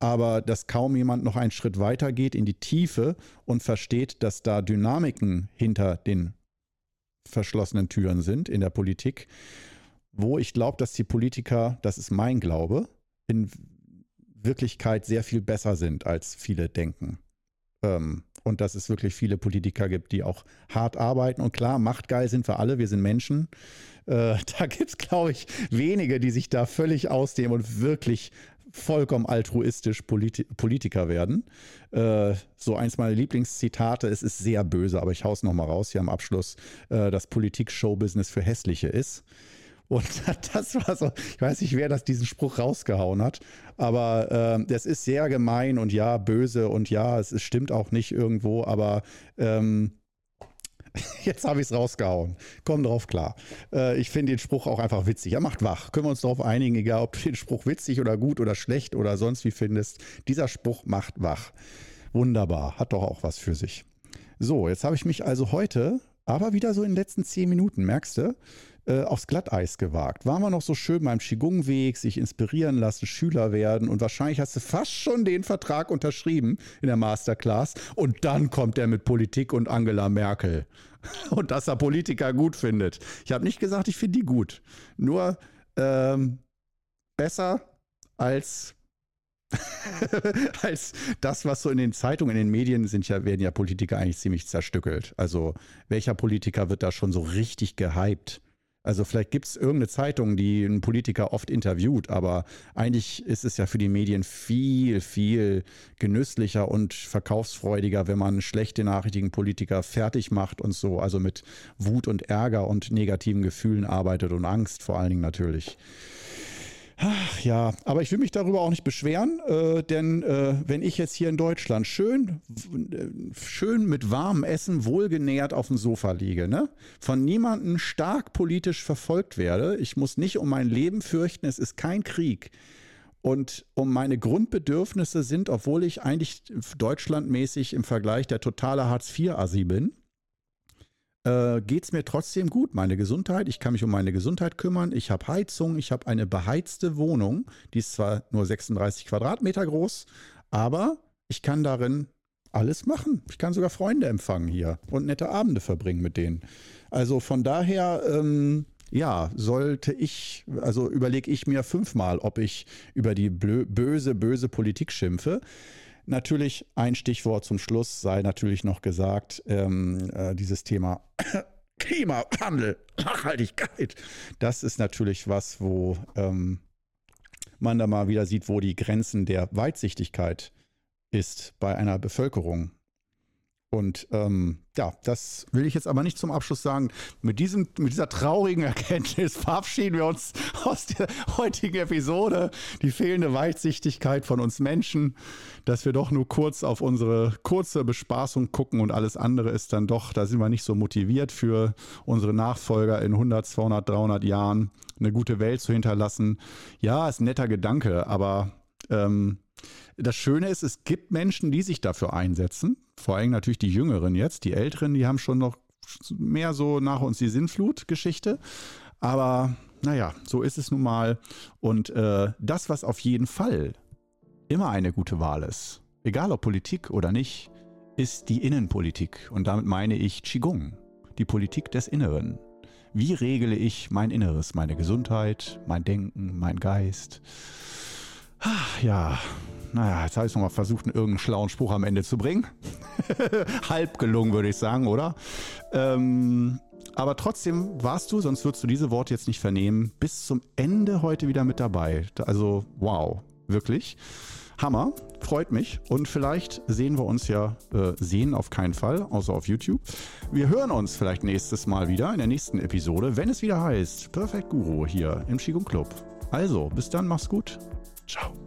aber dass kaum jemand noch einen Schritt weiter geht in die Tiefe und versteht, dass da Dynamiken hinter den verschlossenen Türen sind in der Politik, wo ich glaube, dass die Politiker, das ist mein Glaube, in Wirklichkeit sehr viel besser sind, als viele denken. Ähm, und dass es wirklich viele Politiker gibt, die auch hart arbeiten. Und klar, machtgeil sind wir alle, wir sind Menschen. Äh, da gibt es, glaube ich, wenige, die sich da völlig ausdehnen und wirklich vollkommen altruistisch Politi Politiker werden. Äh, so eins meiner Lieblingszitate, es ist sehr böse, aber ich hau's nochmal raus hier am Abschluss, äh, dass Politik Showbusiness für Hässliche ist. Und das war so, ich weiß nicht, wer das diesen Spruch rausgehauen hat, aber äh, das ist sehr gemein und ja, böse und ja, es, es stimmt auch nicht irgendwo, aber ähm, Jetzt habe ich es rausgehauen. Komm drauf klar. Äh, ich finde den Spruch auch einfach witzig. Er macht wach. Können wir uns darauf einigen, egal ob du den Spruch witzig oder gut oder schlecht oder sonst wie findest. Dieser Spruch macht wach. Wunderbar. Hat doch auch was für sich. So, jetzt habe ich mich also heute, aber wieder so in den letzten zehn Minuten, merkst du, äh, aufs Glatteis gewagt. Waren wir noch so schön beim Qigong-Weg, sich inspirieren lassen, Schüler werden und wahrscheinlich hast du fast schon den Vertrag unterschrieben in der Masterclass und dann kommt er mit Politik und Angela Merkel und dass er Politiker gut findet. Ich habe nicht gesagt, ich finde die gut. Nur ähm, besser als als das, was so in den Zeitungen, in den Medien sind ja, werden ja Politiker eigentlich ziemlich zerstückelt. Also welcher Politiker wird da schon so richtig gehypt? Also vielleicht gibt es irgendeine Zeitung, die einen Politiker oft interviewt, aber eigentlich ist es ja für die Medien viel, viel genüsslicher und verkaufsfreudiger, wenn man schlechte nachrichtigen Politiker fertig macht und so, also mit Wut und Ärger und negativen Gefühlen arbeitet und Angst vor allen Dingen natürlich. Ach ja, aber ich will mich darüber auch nicht beschweren, äh, denn äh, wenn ich jetzt hier in Deutschland schön, äh, schön mit warmem Essen wohlgenährt auf dem Sofa liege, ne? von niemandem stark politisch verfolgt werde, ich muss nicht um mein Leben fürchten, es ist kein Krieg. Und um meine Grundbedürfnisse sind, obwohl ich eigentlich deutschlandmäßig im Vergleich der totale Hartz-IV-Assi bin, äh, geht es mir trotzdem gut. Meine Gesundheit, ich kann mich um meine Gesundheit kümmern. Ich habe Heizung, ich habe eine beheizte Wohnung. Die ist zwar nur 36 Quadratmeter groß, aber ich kann darin alles machen. Ich kann sogar Freunde empfangen hier und nette Abende verbringen mit denen. Also von daher, ähm, ja, sollte ich, also überlege ich mir fünfmal, ob ich über die böse, böse Politik schimpfe. Natürlich ein Stichwort zum Schluss sei natürlich noch gesagt, ähm, äh, dieses Thema Klimawandel, Nachhaltigkeit. Das ist natürlich was, wo ähm, man da mal wieder sieht, wo die Grenzen der Weitsichtigkeit ist bei einer Bevölkerung. Und ähm, ja, das will ich jetzt aber nicht zum Abschluss sagen. Mit, diesem, mit dieser traurigen Erkenntnis verabschieden wir uns aus der heutigen Episode. Die fehlende Weitsichtigkeit von uns Menschen, dass wir doch nur kurz auf unsere kurze Bespaßung gucken und alles andere ist dann doch, da sind wir nicht so motiviert für unsere Nachfolger in 100, 200, 300 Jahren eine gute Welt zu hinterlassen. Ja, ist ein netter Gedanke, aber ähm, das Schöne ist, es gibt Menschen, die sich dafür einsetzen. Vor allem natürlich die Jüngeren jetzt. Die Älteren, die haben schon noch mehr so nach uns die Sinnflut-Geschichte. Aber naja, so ist es nun mal. Und äh, das, was auf jeden Fall immer eine gute Wahl ist, egal ob Politik oder nicht, ist die Innenpolitik. Und damit meine ich Qigong, die Politik des Inneren. Wie regle ich mein Inneres, meine Gesundheit, mein Denken, mein Geist? Ja, naja, jetzt habe ich nochmal versucht, einen irgendeinen schlauen Spruch am Ende zu bringen. Halb gelungen, würde ich sagen, oder? Ähm, aber trotzdem warst du, sonst würdest du diese Worte jetzt nicht vernehmen, bis zum Ende heute wieder mit dabei. Also, wow, wirklich. Hammer, freut mich. Und vielleicht sehen wir uns ja, äh, sehen auf keinen Fall, außer auf YouTube. Wir hören uns vielleicht nächstes Mal wieder in der nächsten Episode, wenn es wieder heißt Perfect Guru hier im Qigong Club. Also, bis dann, mach's gut. Ciao.